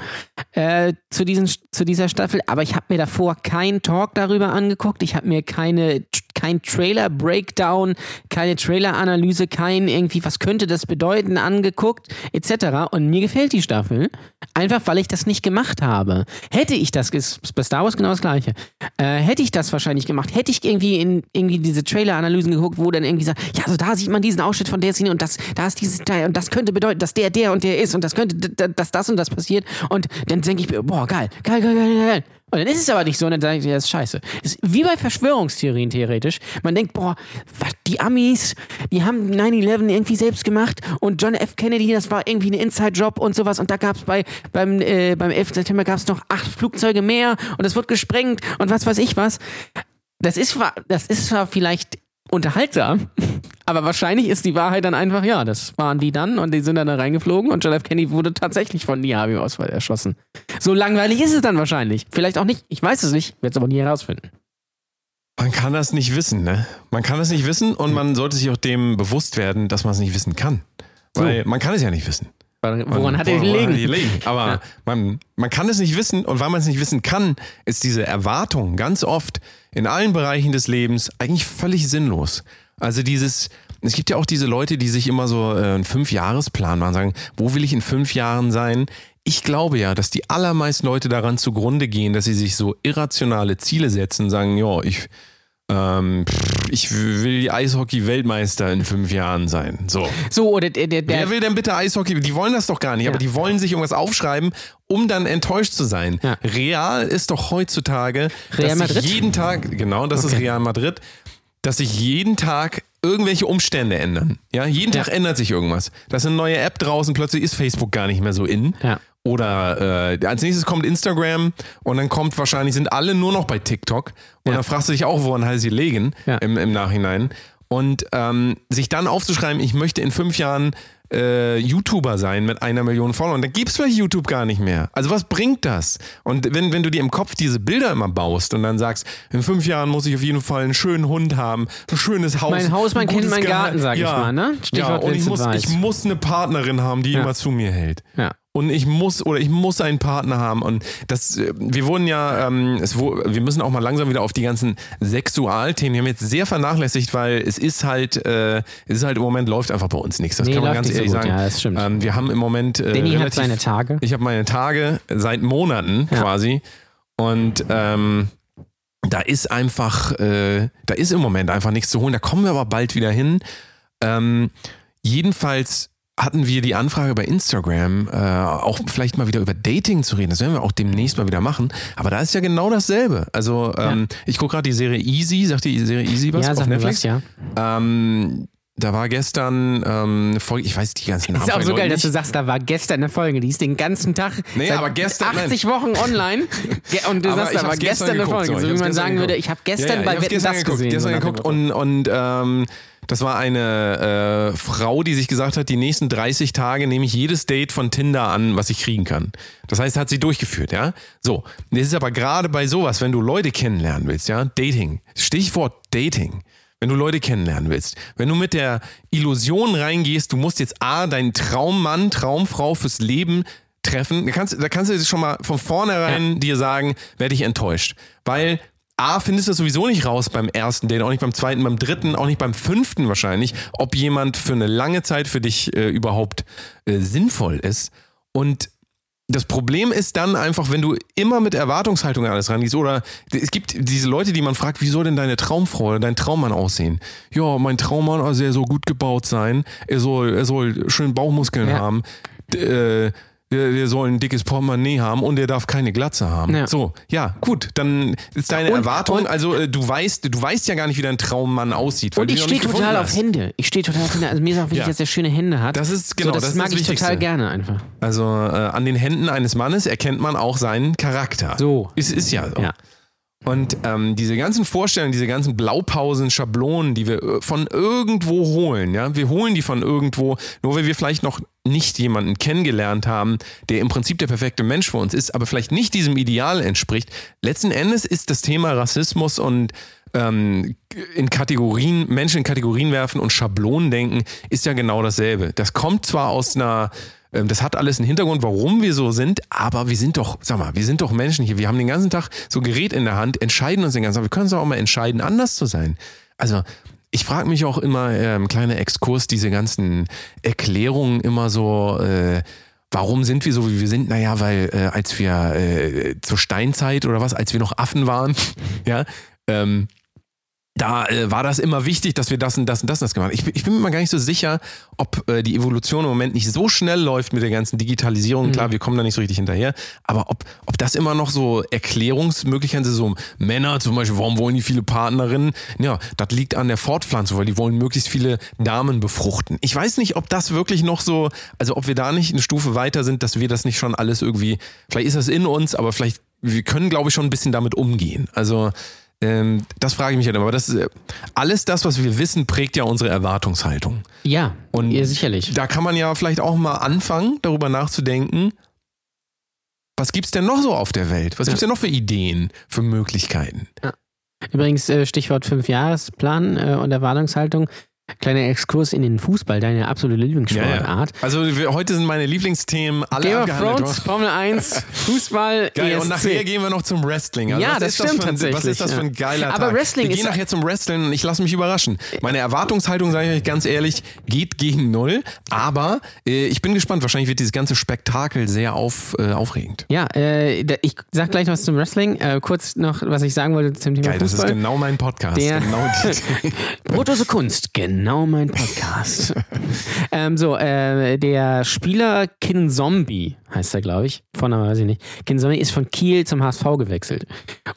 äh, zu, diesen, zu dieser Staffel, aber ich habe mir davor keinen Talk darüber angeguckt. Ich habe mir keine, kein Trailer-Breakdown, keine Trailer-Analyse, kein irgendwie, was könnte das bedeuten, angeguckt, etc. Und mir gefällt die Staffel, einfach weil ich das nicht gemacht habe. Hätte ich das, ist bei Star Wars genau das Gleiche, äh, hätte ich das wahrscheinlich gemacht, hätte ich irgendwie in irgendwie diese Trailer-Analysen geguckt, wo dann irgendwie sagt, ja, also da sieht man diesen Ausschnitt von der Szene und das, da ist dieses Teil und das könnte bedeuten, dass der, der und der ist und das könnte, dass das und das passiert und dann denke ich mir, boah, geil, geil, geil, geil, geil. Und dann ist es aber nicht so und dann sage ich, das ist scheiße. Das ist wie bei Verschwörungstheorien theoretisch. Man denkt, boah, was, die Amis, die haben 9-11 irgendwie selbst gemacht und John F. Kennedy, das war irgendwie ein Inside-Job und sowas und da gab es bei, beim, äh, beim 11. September gab es noch acht Flugzeuge mehr und es wird gesprengt und was weiß ich was. Das ist, das ist zwar vielleicht unterhaltsam, Aber wahrscheinlich ist die Wahrheit dann einfach, ja, das waren die dann und die sind dann da reingeflogen und John F. Kennedy wurde tatsächlich von Oswald erschossen. So langweilig ist es dann wahrscheinlich. Vielleicht auch nicht. Ich weiß es nicht, werde es aber nie herausfinden. Man kann das nicht wissen, ne? Man kann das nicht wissen und man sollte sich auch dem bewusst werden, dass man es nicht wissen kann. Weil man kann es ja nicht wissen. Woran Man- hat er woran- woran gelegen? hat er gelegen? Aber man, man kann es nicht wissen und weil man es nicht wissen kann, ist diese Erwartung ganz oft in allen Bereichen des Lebens eigentlich völlig sinnlos. Also dieses, es gibt ja auch diese Leute, die sich immer so äh, einen Fünfjahresplan machen, sagen, wo will ich in fünf Jahren sein? Ich glaube ja, dass die allermeisten Leute daran zugrunde gehen, dass sie sich so irrationale Ziele setzen, sagen, ja, ich, ähm, ich will Eishockey-Weltmeister in fünf Jahren sein. So. So, oder der, der, der Wer will denn bitte Eishockey? Die wollen das doch gar nicht, aber die wollen sich irgendwas aufschreiben, um dann enttäuscht zu sein. Ja. Real ist doch heutzutage, Real dass Madrid? jeden Tag, genau, das ist Real Madrid, dass sich jeden Tag irgendwelche Umstände ändern. Ja, jeden Tag ändert sich irgendwas. Da ist eine neue App draußen, plötzlich ist Facebook gar nicht mehr so in. Ja. Oder äh, als nächstes kommt Instagram und dann kommt wahrscheinlich, sind alle nur noch bei TikTok. Und Ja. dann fragst du dich auch, woran halt sie legen Ja. im, im Nachhinein. Und ähm, sich dann aufzuschreiben, ich möchte in fünf Jahren äh, YouTuber sein mit einer Million Followern, dann gibt's vielleicht YouTube gar nicht mehr. Also was bringt das? Und wenn, wenn du dir im Kopf diese Bilder immer baust und dann sagst, in fünf Jahren muss ich auf jeden Fall einen schönen Hund haben, ein schönes Haus. Mein Haus, mein ein Kind, mein Gehalt. Garten, sag ich ja. mal, ne? Ja, Stichwort und ich muss, ich muss eine Partnerin haben, die Ja. immer zu mir hält. Ja. Und ich muss oder ich muss einen Partner haben. Und das, äh, wir wurden ja, ähm, es, wir müssen auch mal langsam wieder auf die ganzen Sexualthemen. Wir haben jetzt sehr vernachlässigt, weil es ist halt, äh, es ist halt im Moment läuft einfach bei uns nichts. Das Nee, kann man ganz so ehrlich gut. sagen. Ja, das stimmt. Ähm, wir haben im Moment. Äh, Danny hat relativ, seine Tage. Ich habe meine Tage seit Monaten Ja. quasi. Und ähm, da ist einfach, äh, da ist im Moment einfach nichts zu holen. Da kommen wir aber bald wieder hin. Ähm, jedenfalls hatten wir die Anfrage bei Instagram, äh, auch vielleicht mal wieder über Dating zu reden. Das werden wir auch demnächst mal wieder machen. Aber da ist ja genau dasselbe. Also ähm, ich gucke gerade die Serie Easy. Sagt die Serie Easy was ja, auf Netflix? was, ja. Ähm, da war gestern ähm, eine Folge, ich weiß die ganzen Namen Ist auch so geil, dass du sagst, da war gestern eine Folge, die ist den ganzen Tag Nee, aber gestern- 80 Wochen online und du sagst, da war hab's gestern eine Folge, ich so wie man gestern sagen würde, geguckt. ich habe gestern ja, ja, bei Wetten gestern das geguckt, gesehen. Gestern so geguckt und, und ähm, das war eine äh, Frau, die sich gesagt hat, die nächsten 30 Tage nehme ich jedes Date von Tinder an, was ich kriegen kann. Das heißt, hat sie durchgeführt, ja. So, das ist aber gerade bei sowas, wenn du Leute kennenlernen willst, ja, Dating, Stichwort Dating. Wenn du Leute kennenlernen willst, wenn du mit der Illusion reingehst, du musst jetzt A, deinen Traummann, Traumfrau fürs Leben treffen, da kannst, da kannst du schon mal von vornherein dir sagen, werde ich enttäuscht. Weil A, findest du sowieso nicht raus beim ersten Date, auch nicht beim zweiten, beim dritten, auch nicht beim fünften wahrscheinlich, ob jemand für eine lange Zeit für dich äh, überhaupt äh, sinnvoll ist. Und das Problem ist dann einfach, wenn du immer mit Erwartungshaltung an alles rangehst oder es gibt diese Leute, die man fragt, wie soll denn deine Traumfrau oder dein Traummann aussehen? Ja, mein Traummann, also er soll gut gebaut sein, er soll, er soll schön Bauchmuskeln Ja. haben, äh, der, der soll ein dickes Portemonnaie haben und der darf keine Glatze haben. Ja. So, ja, gut, dann ist deine Und- Erwartung, und- also äh, du weißt, du weißt ja gar nicht, wie dein Traummann aussieht. Und ich stehe total auf hast. Hände. Ich stehe total auf Hände. Also mir ist auch wichtig, Ja. dass er schöne Hände hat. Das ist- genau, so, das, das mag das ich total gerne einfach. Also äh, an den Händen eines Mannes erkennt man auch seinen Charakter. So. Ist, ist ja so. Ja. Und ähm, diese ganzen Vorstellungen, diese ganzen Blaupausen, Schablonen, die wir äh, von irgendwo holen, ja, wir holen die von irgendwo, nur weil wir vielleicht noch nicht jemanden kennengelernt haben, der im Prinzip der perfekte Mensch für uns ist, aber vielleicht nicht diesem Ideal entspricht. Letzten Endes ist das Thema Rassismus und ähm, in Kategorien, Menschen in Kategorien werfen und Schablonen denken, ist ja genau dasselbe. Das kommt zwar aus einer ähm, das hat alles einen Hintergrund, warum wir so sind, aber wir sind doch, sag mal, wir sind doch Menschen hier. Wir haben den ganzen Tag so ein Gerät in der Hand, entscheiden uns den ganzen Tag. Wir können uns auch mal entscheiden, anders zu sein. Also, ich frage mich auch immer, ähm, kleiner Exkurs, diese ganzen Erklärungen immer so, äh, warum sind wir so, wie wir sind? Naja, weil äh, als wir äh, zur Steinzeit oder was, als wir noch Affen waren, ja, ähm, da äh, war das immer wichtig, dass wir das und das und das und das gemacht haben. Ich, bin- ich bin mir mal gar nicht so sicher, ob äh, die Evolution im Moment nicht so schnell läuft mit der ganzen Digitalisierung. Klar, wir kommen da nicht so richtig hinterher. Aber ob, ob das immer noch so Erklärungsmöglichkeiten sind, so Männer zum Beispiel, warum wollen die viele Partnerinnen? Ja, das liegt an der Fortpflanzung, weil die wollen möglichst viele Damen befruchten. Ich weiß nicht, ob das wirklich noch so, also ob wir da nicht eine Stufe weiter sind, dass wir das nicht schon alles irgendwie, vielleicht ist das in uns, aber vielleicht, wir können, glaube ich, schon ein bisschen damit umgehen. Also, Ähm, das frage ich mich halt immer. Aber das, äh, alles das, was wir wissen, prägt ja unsere Erwartungshaltung. Ja, Und ja, sicherlich. Da kann man ja vielleicht auch mal anfangen, darüber nachzudenken, was gibt's denn noch so auf der Welt? Was gibt's denn noch für Ideen, für Möglichkeiten? Übrigens, äh, Stichwort Fünfjahresplan äh, und Erwartungshaltung. Kleiner Exkurs in den Fußball, deine absolute Lieblingssportart. Also wir, heute sind meine Lieblingsthemen alle Game of Thrones. Formel 1, Fußball, Geil, ESC. und nachher gehen wir noch zum Wrestling. Also Ja, was das ist das stimmt für ein, Was tatsächlich, ist das für ein geiler Aber Tag? Wrestling wir gehen nachher zum Wrestling und ich lasse mich überraschen. Meine Erwartungshaltung, sage ich euch ganz ehrlich, geht gegen null. Aber äh, ich bin gespannt. Wahrscheinlich wird dieses ganze Spektakel sehr auf, äh, aufregend. Ja, äh, ich sag gleich noch was zum Wrestling. Äh, kurz noch, was ich sagen wollte zum Thema Geil, das ist Fußball. genau mein Podcast. Der- Genau die, Brotose Kunst, genau mein Podcast. ähm, so, äh, der Spieler Kin Zombie heißt er, glaube ich. Vorname weiß ich nicht. Kin Zombie ist von Kiel zum HSV gewechselt.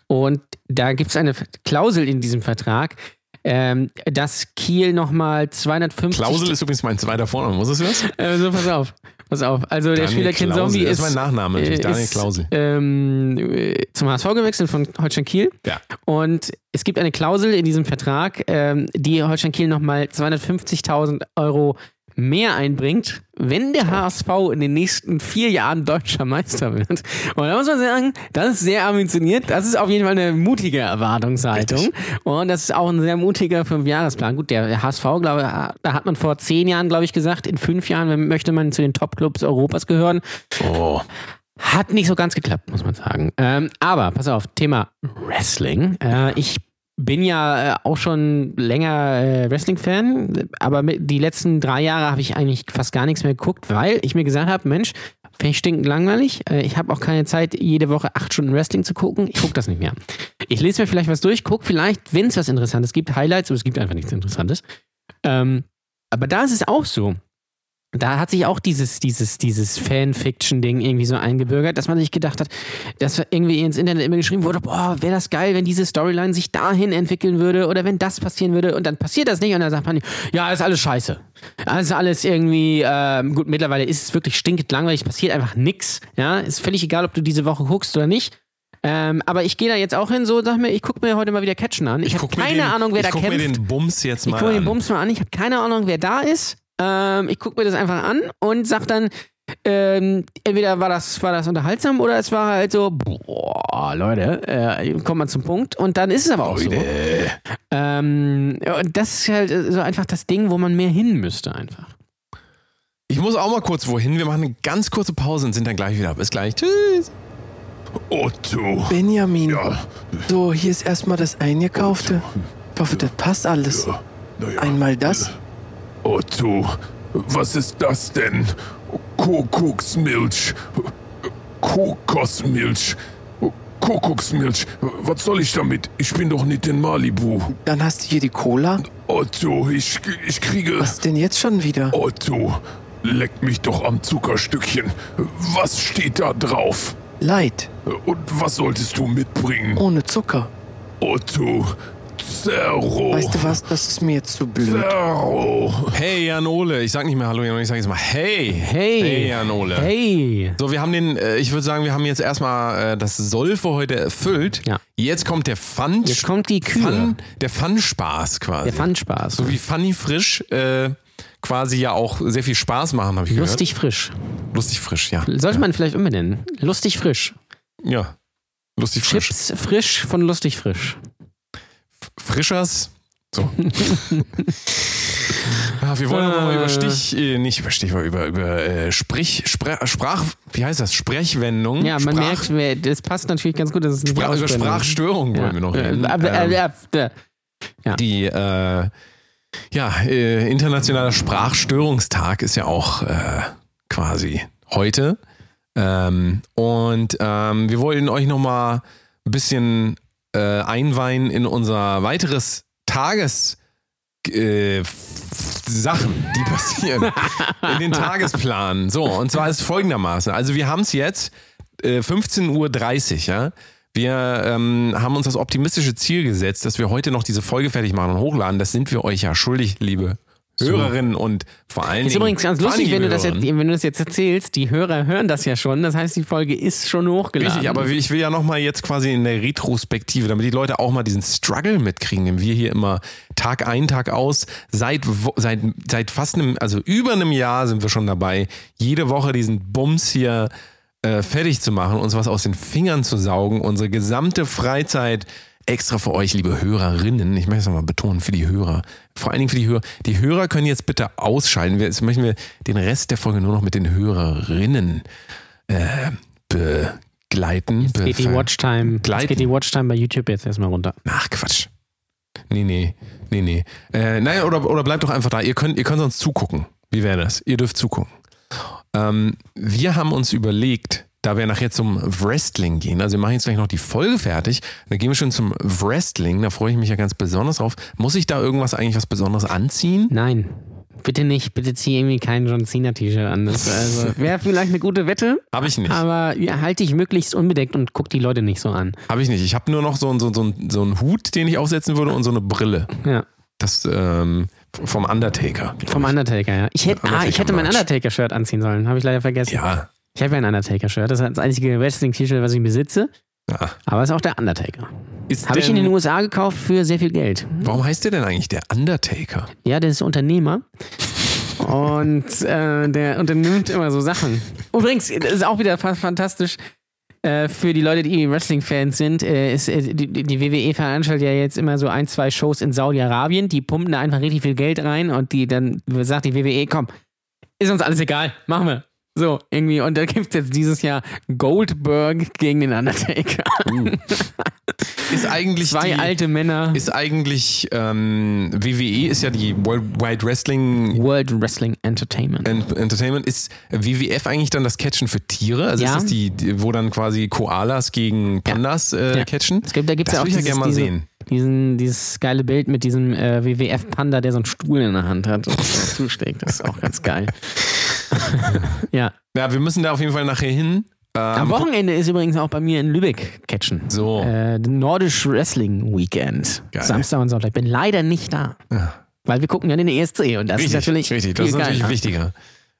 Und da gibt es eine Klausel in diesem Vertrag, ähm, dass Kiel nochmal 250. Klausel ist übrigens mein zweiter Vorname. Wusstest du das? Äh, so, pass auf. Pass auf. Also der Spieler Klausel. Zombie Das ist. ist mein Nachname äh, Daniel ist, Klausel. Ähm, äh, zum HSV gewechselt von Holstein Kiel. Ja. Und es gibt eine Klausel in diesem Vertrag, ähm, die Holstein Kiel nochmal 250.000 Euro mehr einbringt, wenn der HSV in den nächsten vier Jahren deutscher Meister wird. Und da muss man sagen, das ist sehr ambitioniert. Das ist auf jeden Fall eine mutige Erwartungshaltung. Und das ist auch ein sehr mutiger Fünfjahresplan. Gut, der HSV, glaube ich, da hat man vor zehn Jahren, glaube ich, gesagt, in fünf Jahren möchte man zu den Top-Clubs Europas gehören. Oh. Hat nicht so ganz geklappt, muss man sagen. Ähm, aber pass auf, Thema Wrestling. Äh, ich bin ja äh, auch schon länger äh, Wrestling-Fan, aber die letzten drei Jahre habe ich eigentlich fast gar nichts mehr geguckt, weil ich mir gesagt habe, Mensch, finde ich stinkend langweilig. Äh, ich habe auch keine Zeit, jede Woche acht Stunden Wrestling zu gucken. Ich gucke das nicht mehr. Ich lese mir vielleicht was durch, gucke vielleicht, wenn es was Interessantes gibt, Highlights, aber es gibt einfach nichts Interessantes. Ähm, aber da ist es auch so da hat sich auch dieses, dieses, dieses Fanfiction-Ding irgendwie so eingebürgert, dass man sich gedacht hat, dass irgendwie ins Internet immer geschrieben wurde, boah, wäre das geil, wenn diese Storyline sich dahin entwickeln würde oder wenn das passieren würde und dann passiert das nicht und dann sagt man, ja, ist alles scheiße. Ist alles irgendwie, ähm, gut, mittlerweile ist es wirklich stinkend langweilig, passiert einfach nix. Ja, ist völlig egal, ob du diese Woche guckst oder nicht. Ähm, aber ich gehe da jetzt auch hin, so sag mir, ich gucke mir heute mal wieder Catchen an. Ich, habe guck mir keine den, Ahnung, wer ich da kämpft. mir den Bums jetzt Ich mal gucke mir den an. Bums mal an, ich habe keine Ahnung, wer da ist. Ähm, ich gucke mir das einfach an und sag dann, ähm, entweder war das, war das unterhaltsam oder es war halt so, boah, Leute, äh, kommt man zum Punkt und dann ist es aber auch so. Ähm, ja, und das ist halt so einfach das Ding, wo man mehr hin müsste einfach. Ich muss auch mal kurz wohin. Wir machen eine ganz kurze Pause und sind dann gleich wieder. Bis gleich. Tschüss. Otto. Benjamin, Ja, so, hier ist erstmal das Eingekaufte. Ich hoffe, das passt alles. naja. Einmal das. Otto, was ist das denn? Kuckucksmilch. Kokosmilch. Kuckucksmilch. Was soll ich damit? Ich bin doch nicht in Malibu. Dann hast du hier die Cola. Otto, ich, ich kriege... Was denn jetzt schon wieder? Otto, leck mich doch am Zuckerstückchen. Was steht da drauf? Light, Und was solltest du mitbringen? ohne Zucker. Otto, Zerro. Weißt du was, das ist mir jetzt zu blöd. Zerro. Hey, Jan Ole. Ich sag nicht mehr Hallo, Jan Ole. Ich sag jetzt mal Hey. Hey. Hey, Jan Ole. Hey. So, wir haben den, äh, ich würde sagen, wir haben jetzt erstmal äh, das Soll für heute erfüllt. Ja. Jetzt kommt der Fun. Jetzt kommt die Kür. Fun, der Fun-Spaß quasi. Der Fun-Spaß. So wie Funny Frisch äh, quasi ja auch sehr viel Spaß machen, habe ich Lustig frisch. gehört. Lustig frisch, ja. Sollte man vielleicht umbenennen. Lustig frisch. Ja. Lustig frisch. Chips frisch von lustig frisch. Frischers. So. ja, wir wollen aber mal über Stich, äh, nicht über Stich, aber über, über äh, Sprich, Sprach, Sprach, wie heißt das? Sprechwendung. Ja, man Sprach, merkt, das passt natürlich ganz gut, es nicht Sprach, über ist. Sprachstörung wollen wir noch reden. Äh, Ähm, äh, äh, äh, die äh, ja, äh, internationaler Sprachstörungstag ist ja auch äh, quasi heute. Ähm, und ähm, wir wollten euch nochmal ein bisschen äh, einweihen in unser weiteres Tages äh, Sachen, die passieren in den Tagesplan. So, und zwar ist folgendermaßen. Also wir haben es jetzt äh, 15.30 Uhr, ja. Wir ähm, haben uns das optimistische Ziel gesetzt, dass wir heute noch diese Folge fertig machen und hochladen. Das sind wir euch ja schuldig, liebe Hörerinnen und vor allen Ist Dingen. übrigens ganz lustig, wenn du, das jetzt, wenn du das jetzt erzählst. Die Hörer hören das ja schon. Das heißt, die Folge ist schon hochgeladen. Richtig, aber ich will ja nochmal jetzt quasi in der Retrospektive, damit die Leute auch mal diesen Struggle mitkriegen, den wir hier immer Tag ein, Tag aus, seit, seit, seit fast einem, also über einem Jahr sind wir schon dabei, jede Woche diesen Bums hier äh, fertig zu machen, uns was aus den Fingern zu saugen, unsere gesamte Freizeit extra für euch, liebe Hörerinnen, ich möchte es nochmal betonen, für die Hörer, vor allen Dingen für die Hörer, die Hörer können jetzt bitte ausschalten, jetzt möchten wir den Rest der Folge nur noch mit den Hörerinnen äh, begleiten. Jetzt geht die Watchtime, jetzt geht die Watchtime bei YouTube jetzt erstmal runter. Ach, Quatsch. Nee, nee, nee, nee. Äh, naja, oder, oder bleibt doch einfach da. Ihr könnt, ihr könnt uns zugucken. Wie wäre das? Ihr dürft zugucken. Ähm, wir haben uns überlegt, da wir nachher zum Wrestling gehen, also wir machen jetzt gleich noch die Folge fertig, dann gehen wir schon zum Wrestling, da freue ich mich ja ganz besonders drauf. Muss ich da irgendwas eigentlich was Besonderes anziehen? Nein. Bitte nicht, bitte zieh irgendwie kein John Cena T-Shirt an. Das also, wäre vielleicht eine gute Wette, Habe ich nicht. aber ja, halt dich möglichst unbedeckt und guck die Leute nicht so an. Habe ich nicht. Ich habe nur noch so, einen- so, so, so einen Hut, den ich aufsetzen würde und so eine Brille. Ja. Das ähm, vom Undertaker. Vom Undertaker, ja. Ich hätte, ah, ich hätte mein. Undertaker-Shirt anziehen sollen, habe ich leider vergessen. Ja. Ich habe ja ein Undertaker-Shirt. Das ist das einzige Wrestling-T-Shirt, was ich besitze. ja. Aber es ist auch der Undertaker. Habe ich in den USA gekauft für sehr viel Geld. Warum heißt der denn eigentlich der Undertaker? Ja, der ist Unternehmer. Und äh, der unternimmt immer so Sachen. Übrigens, das ist auch wieder fa- fantastisch. Äh, für die Leute, die Wrestling-Fans sind, äh, ist, äh, die, die WWE veranstaltet ja jetzt immer so ein, zwei Shows in Saudi-Arabien. Die pumpen da einfach richtig viel Geld rein und die dann sagt die WWE, komm, ist uns alles egal, machen wir. So, irgendwie. Und da gibt es jetzt dieses Jahr Goldberg gegen den Undertaker. Ist eigentlich Zwei die, alte Männer. Ist eigentlich ähm, WWE ist ja die Worldwide Wrestling World Wrestling Entertainment. En- Entertainment. Ist WWF eigentlich dann das Catchen für Tiere? Also Ja. ist das die, wo dann quasi Koalas gegen Pandas äh, Ja. catchen? Es gibt, da gibt es das ja auch ich dieses, ja gerne mal sehen. Diesen, dieses geile Bild mit diesem äh, WWF-Panda, der so einen Stuhl in der Hand hat und zuschlägt. Das ist auch ganz geil. ja. Ja, wir müssen da auf jeden Fall nachher hin. Ähm, Am Wochenende ist übrigens auch bei mir in Lübeck Catchen. So. Äh, Nordisch Wrestling Weekend. Geil. Samstag und Sonntag. Ich bin leider nicht da. Ja. Weil wir gucken ja den ESC und das richtig, ist natürlich. richtig. Das ist natürlich geiler. wichtiger.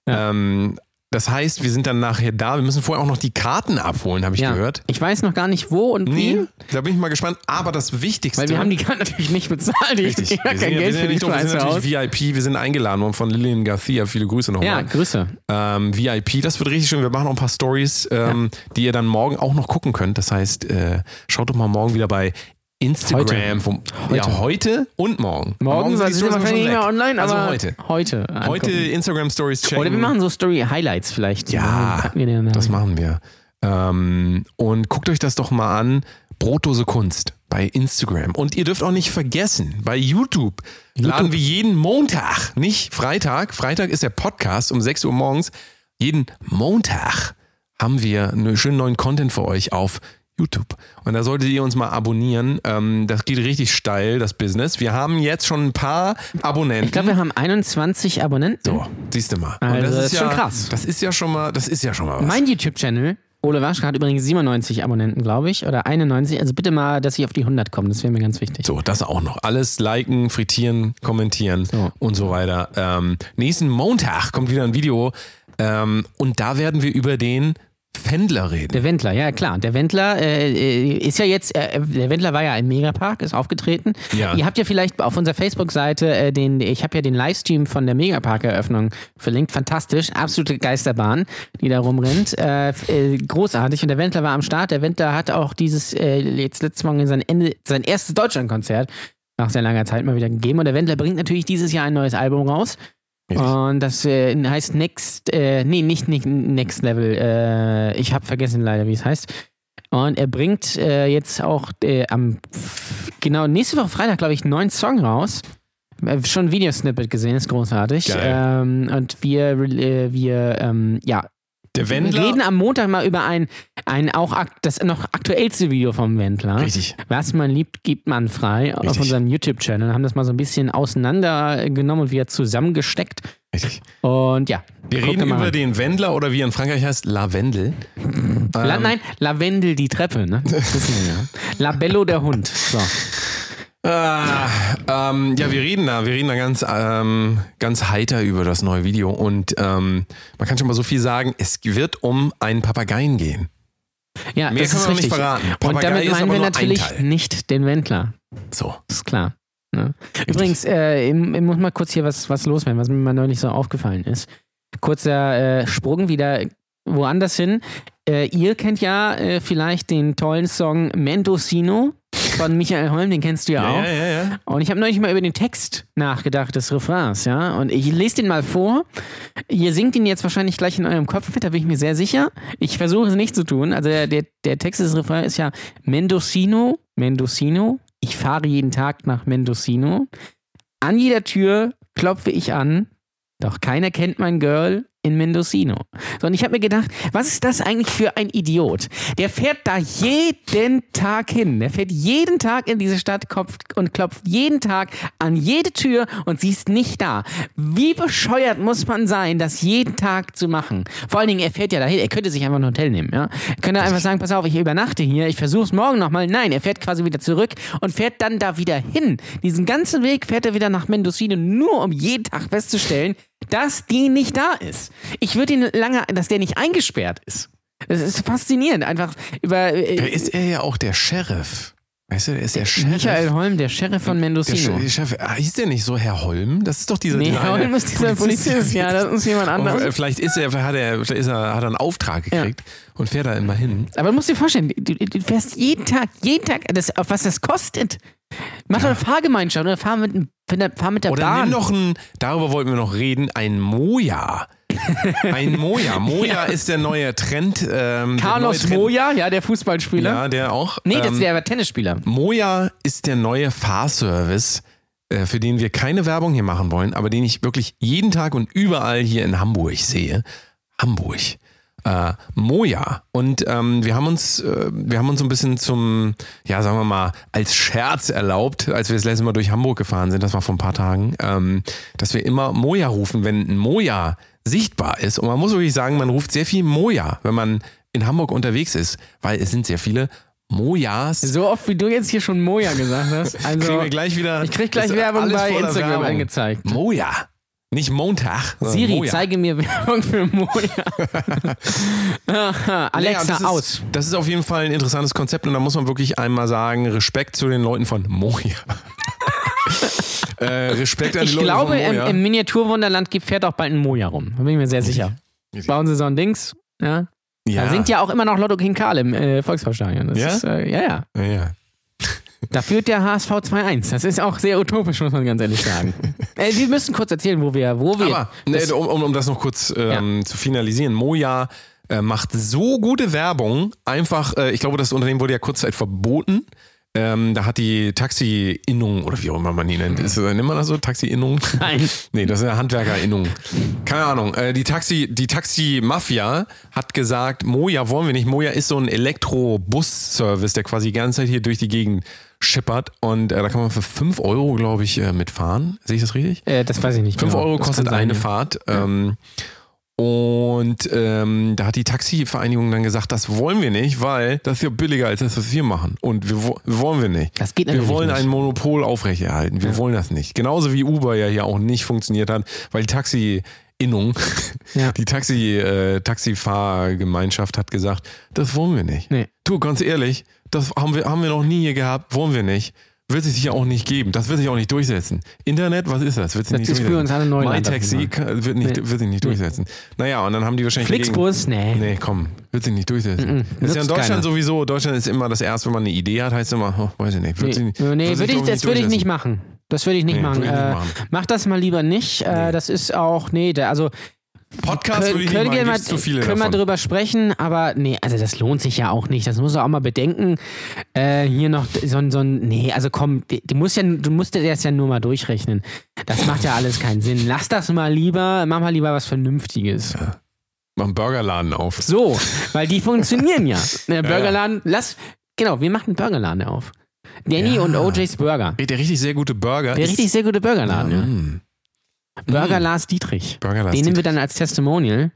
Ähm, das heißt, wir sind dann nachher da. Wir müssen vorher auch noch die Karten abholen, habe ich Ja. gehört. Ich weiß noch gar nicht wo und wie. Nee, da bin ich mal gespannt. Aber das Wichtigste. Weil wir haben die Karten natürlich nicht bezahlt. Ich Richtig. ja Wir kein sind, ja, wir Geld sind für ja die doof, wir sind Scheiße aus. natürlich VIP. Wir sind eingeladen worden von Lillian Garcia. Viele Grüße nochmal. Ja, Grüße. Ähm, VIP, das wird richtig schön. Wir machen noch ein paar Stories, ähm, die ihr dann morgen auch noch gucken könnt. Das heißt, äh, schaut doch mal morgen wieder bei Instagram. Vom, Heute. Ja, heute und morgen. Morgen sind die sind wir Stories aber wahrscheinlich nicht schon mehr weg. online, Also aber heute. Heute. Heute. Instagram Stories checken. Oder wir machen so Story-Highlights vielleicht. Ja, Packen wir den das machen wir. Ähm, und guckt euch das doch mal an. Brotdose Kunst bei Instagram. Und ihr dürft auch nicht vergessen, bei YouTube, laden wir jeden Montag, nicht Freitag. Freitag ist der Podcast um 6 Uhr morgens. Jeden Montag haben wir einen schönen neuen Content für euch auf YouTube. Und da solltet ihr uns mal abonnieren. Ähm, das geht richtig steil, das Business. Wir haben jetzt schon ein paar Abonnenten. Ich glaube, wir haben 21 Abonnenten. so, siehst du mal. Also, Und das ist ja, schon krass. Das ist ja schon mal, das ist ja schon mal was. Mein YouTube-Channel, Ole Waschka, hat übrigens 97 Abonnenten, glaube ich. Oder 91. Also bitte mal, dass ich auf die 100 komme. Das wäre mir ganz wichtig. So, das auch noch. Alles liken, frittieren, kommentieren So. und so weiter. Ähm, nächsten Montag kommt wieder ein Video ähm, und da werden wir über den Fendler reden. Der Wendler, ja klar. Der Wendler äh, ist ja jetzt, äh, der Wendler war ja im Megapark, ist aufgetreten. Ja. Ihr habt ja vielleicht auf unserer Facebook-Seite äh, den, ich habe ja den Livestream von der Megapark-Eröffnung verlinkt. Fantastisch, absolute Geisterbahn, die da rumrennt. Äh, äh, großartig. Und der Wendler war am Start. Der Wendler hat auch dieses, äh, jetzt letztes Mal sein, Ende, sein erstes Deutschlandkonzert nach sehr langer Zeit mal wieder gegeben. Und der Wendler bringt natürlich dieses Jahr ein neues Album raus. Und das äh, heißt Next, äh, nee, nicht, nicht Next Level. Äh, ich habe vergessen leider, wie es heißt. Und er bringt äh, jetzt auch äh, am, genau, nächste Woche Freitag, glaube ich, einen neuen Song raus. Äh, Schon ein Videosnippet gesehen, ist großartig. Ähm, und wir, äh, wir ähm, ja, Der wir Wendler. reden am Montag mal über ein, ein auch das noch aktuellste Video vom Wendler. Richtig. Was man liebt, gibt man frei auf Richtig. unserem YouTube-Channel. Haben das mal so ein bisschen auseinandergenommen und wieder zusammengesteckt. Richtig. Und ja. Wir reden über den Wendler oder wie er in Frankreich heißt, Lavendel. La, nein, Lavendel die Treppe, ne? Das wissen wir ja. Labello der Hund. So. Ah, ähm, ja, wir reden da, wir reden da ganz, ähm, ganz heiter über das neue Video und ähm, man kann schon mal so viel sagen, es wird um einen Papageien gehen. Ja, Mehr das ist wir noch nicht richtig. verraten. Und damit meinen wir natürlich nicht den Wendler. So. Das ist klar. Ne? Übrigens, äh, ich, ich muss mal kurz hier was, was loswerden, was mir mal neulich so aufgefallen ist. Kurzer äh, Sprung wieder woanders hin. Äh, ihr kennt ja äh, vielleicht den tollen Song Mendocino von Michael Holm, den kennst du ja, auch. Ja, ja, ja. Und ich habe neulich mal über den Text nachgedacht des Refrains, ja. Und ich lese den mal vor. Ihr singt ihn jetzt wahrscheinlich gleich in eurem Kopf mit, da bin ich mir sehr sicher. Ich versuche es nicht zu tun. Also der, der, der Text des Refrains ist ja Mendocino, Mendocino. Ich fahre jeden Tag nach Mendocino. An jeder Tür klopfe ich an, doch keiner kennt mein Girl in Mendocino. So, und ich habe mir gedacht, was ist das eigentlich für ein Idiot? Der fährt da jeden Tag hin. Der fährt jeden Tag in diese Stadt klopft und klopft jeden Tag an jede Tür und sie ist nicht da. Wie bescheuert muss man sein, das jeden Tag zu machen? Vor allen Dingen, er fährt ja dahin. Er könnte sich einfach ein Hotel nehmen. Ja? Er könnte einfach sagen, pass auf, ich übernachte hier, ich versuche es morgen nochmal. Nein, er fährt quasi wieder zurück und fährt dann da wieder hin. Diesen ganzen Weg fährt er wieder nach Mendocino, nur um jeden Tag festzustellen, dass die nicht da ist. Ich würde ihn lange, dass der nicht eingesperrt ist. Das ist faszinierend, einfach über Da äh, ist er ja auch der Sheriff. Weißt du, der ist der Sheriff. Michael Holm, der Sheriff von der Mendocino. Sch- Chef, ah, hieß der nicht so Herr Holm? Das ist doch dieser. Nee, eine Holm ist dieser Polizist, ja, das ist jemand anderes. vielleicht ist er, hat er, ist er, hat er einen Auftrag gekriegt und fährt da immer hin. Aber du musst dir vorstellen, du, du fährst jeden Tag, jeden Tag, das, auf was das kostet. Mach doch eine Fahrgemeinschaft oder fahr mit, fahr mit der Oder Bahn. nimm noch ein, darüber wollten wir noch reden, ein Moja. Ein Moja. Moja ist der neue Trend. Ähm, Carlos neue Trend, Moya, ja, der Fußballspieler. Ja, der auch. nee, das ähm, ist der aber Tennisspieler. Moja ist der neue Fahrservice, äh, für den wir keine Werbung hier machen wollen, aber den ich wirklich jeden Tag und überall hier in Hamburg sehe. Hamburg. Äh, Moja. Und ähm, wir haben uns, äh, wir haben uns so ein bisschen zum, ja, sagen wir mal, als Scherz erlaubt, als wir das letzte Mal durch Hamburg gefahren sind, das war vor ein paar Tagen, ähm, dass wir immer Moja rufen, wenn ein Moja sichtbar ist. Und man muss wirklich sagen, man ruft sehr viel Moja, wenn man in Hamburg unterwegs ist, weil es sind sehr viele Mojas. So oft wie du jetzt hier schon Moja gesagt hast. Also, kriegen wir gleich wieder. ich krieg gleich Werbung bei Instagram Werbung. angezeigt. Moja. Nicht Montag. Siri, Moja. zeige mir Werbung für Moja. Alexa, Ja, das ist, aus. Das ist auf jeden Fall ein interessantes Konzept und da muss man wirklich einmal sagen, Respekt zu den Leuten von Moja. äh, Respekt an die Ich Leute glaube, von im, Moja. im Miniaturwunderland fährt auch bald ein Moja rum. Da bin ich mir sehr sicher. Bauen sie so ein Dings. Ja. ja. Da singt ja auch immer noch Lotto King Karl im äh, Volksparkstadion. Ja? Ist, äh, ja, ja. ja, ja. Da führt der HSV 2-1. Das ist auch sehr utopisch, muss man ganz ehrlich sagen. äh, wir müssen kurz erzählen, wo wir, wo wir. Aber ne, um, um, das noch kurz ähm, zu finalisieren, Moja äh, macht so gute Werbung, einfach, äh, ich glaube, das Unternehmen wurde ja kurzzeit verboten. Ähm, da hat die Taxi-Innung, oder wie auch immer man die nennt, ist, nennt man das so? Taxi-Innung? Nein. Nee, das ist eine Handwerker-Innung. Keine Ahnung. Äh, die Taxi, die Taxi-Mafia hat gesagt, Moja wollen wir nicht. Moja ist so ein Elektro-Bus-Service, der quasi die ganze Zeit hier durch die Gegend schippert. Und äh, da kann man für 5 Euro, glaube ich, äh, mitfahren. Sehe ich das richtig? Äh, das weiß ich nicht. 5 genau. Euro Das kostet sein, eine ja. Fahrt. Ähm, und ähm, da hat die Taxivereinigung dann gesagt, das wollen wir nicht, weil das ist ja billiger als das, was wir machen. Und wir wo- wollen wir nicht. Das geht Wir wollen nicht. ein Monopol aufrechterhalten. Wir wollen das nicht. Genauso wie Uber ja hier auch nicht funktioniert hat, weil die Taxi-Innung, Ja. die Taxi, äh, Taxifahrgemeinschaft hat gesagt, das wollen wir nicht. Nee. Du, ganz ehrlich, das haben wir, haben wir noch nie hier gehabt, wollen wir nicht. Wird sich ja auch nicht geben. Das wird sich auch nicht durchsetzen. Internet, was ist das? Wird sich Das nicht ist für durchsetzen. uns alle Neuland, My Taxi das kann- wird, nicht, Nee. wird sich nicht durchsetzen. Naja, und dann haben die wahrscheinlich. Flixbus? Nee. Nee, komm, wird sich nicht durchsetzen. Das ist ja in Deutschland keiner. sowieso. Deutschland ist immer das erste, wenn man eine Idee hat, heißt immer, oh, weiß ich nicht. Wird Nee, sich nicht, nee wird ich, glaub das würde ich nicht machen. Das würde ich nicht Nee, machen. ich nicht Äh, machen. Mach das mal lieber nicht. Äh, das ist auch, nee, da, also Podcast würde ich nicht können machen, wir mal, zu viele können wir davon. drüber sprechen, aber nee, also das lohnt sich ja auch nicht. Das musst du auch mal bedenken. Äh, hier noch so ein, so ein, nee, also komm, du musst ja, du musst das ja nur mal durchrechnen. Das macht ja alles keinen Sinn. Lass das mal lieber, mach mal lieber was Vernünftiges. Mach einen Burgerladen auf. So, weil die funktionieren ja. Der Burgerladen, lass, genau, wir machen einen Burgerladen auf. Danny Ja. und OJ's Burger. Der richtig sehr gute Burger. Der richtig sehr gute Burgerladen. Ja. Mm. Burger Lars Dietrich. Burger Lars Den nehmen wir Dietrich. dann als Testimonial.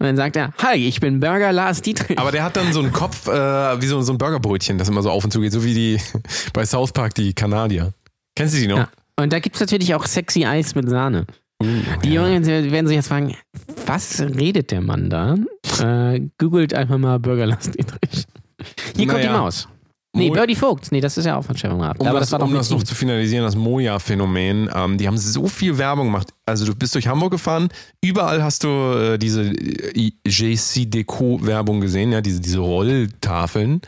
Und dann sagt er, hi, ich bin Burger Lars Dietrich. Aber der hat dann so einen Kopf, äh, wie so, so ein Burgerbrötchen, das immer so auf und zu geht, so wie die bei South Park die Kanadier. Kennst du die noch? Ja. Und da gibt es natürlich auch sexy Eis mit Sahne. Uh, Die ja. Jungen werden sich jetzt fragen, was redet der Mann da? Äh, googelt einfach mal Burgerlast Dietrich. Hier kommt die Naja. Maus. Nee, Mo- Birdie Vogt. Nee, das ist ja auch von Stefan Raab. Um, Aber das, das war um das noch zu finalisieren, das Moja-Phänomen, ähm, die haben so viel Werbung gemacht. Also du bist durch Hamburg gefahren, überall hast du äh, diese äh, JC Deco-Werbung gesehen, ja, diese, diese Rolltafeln.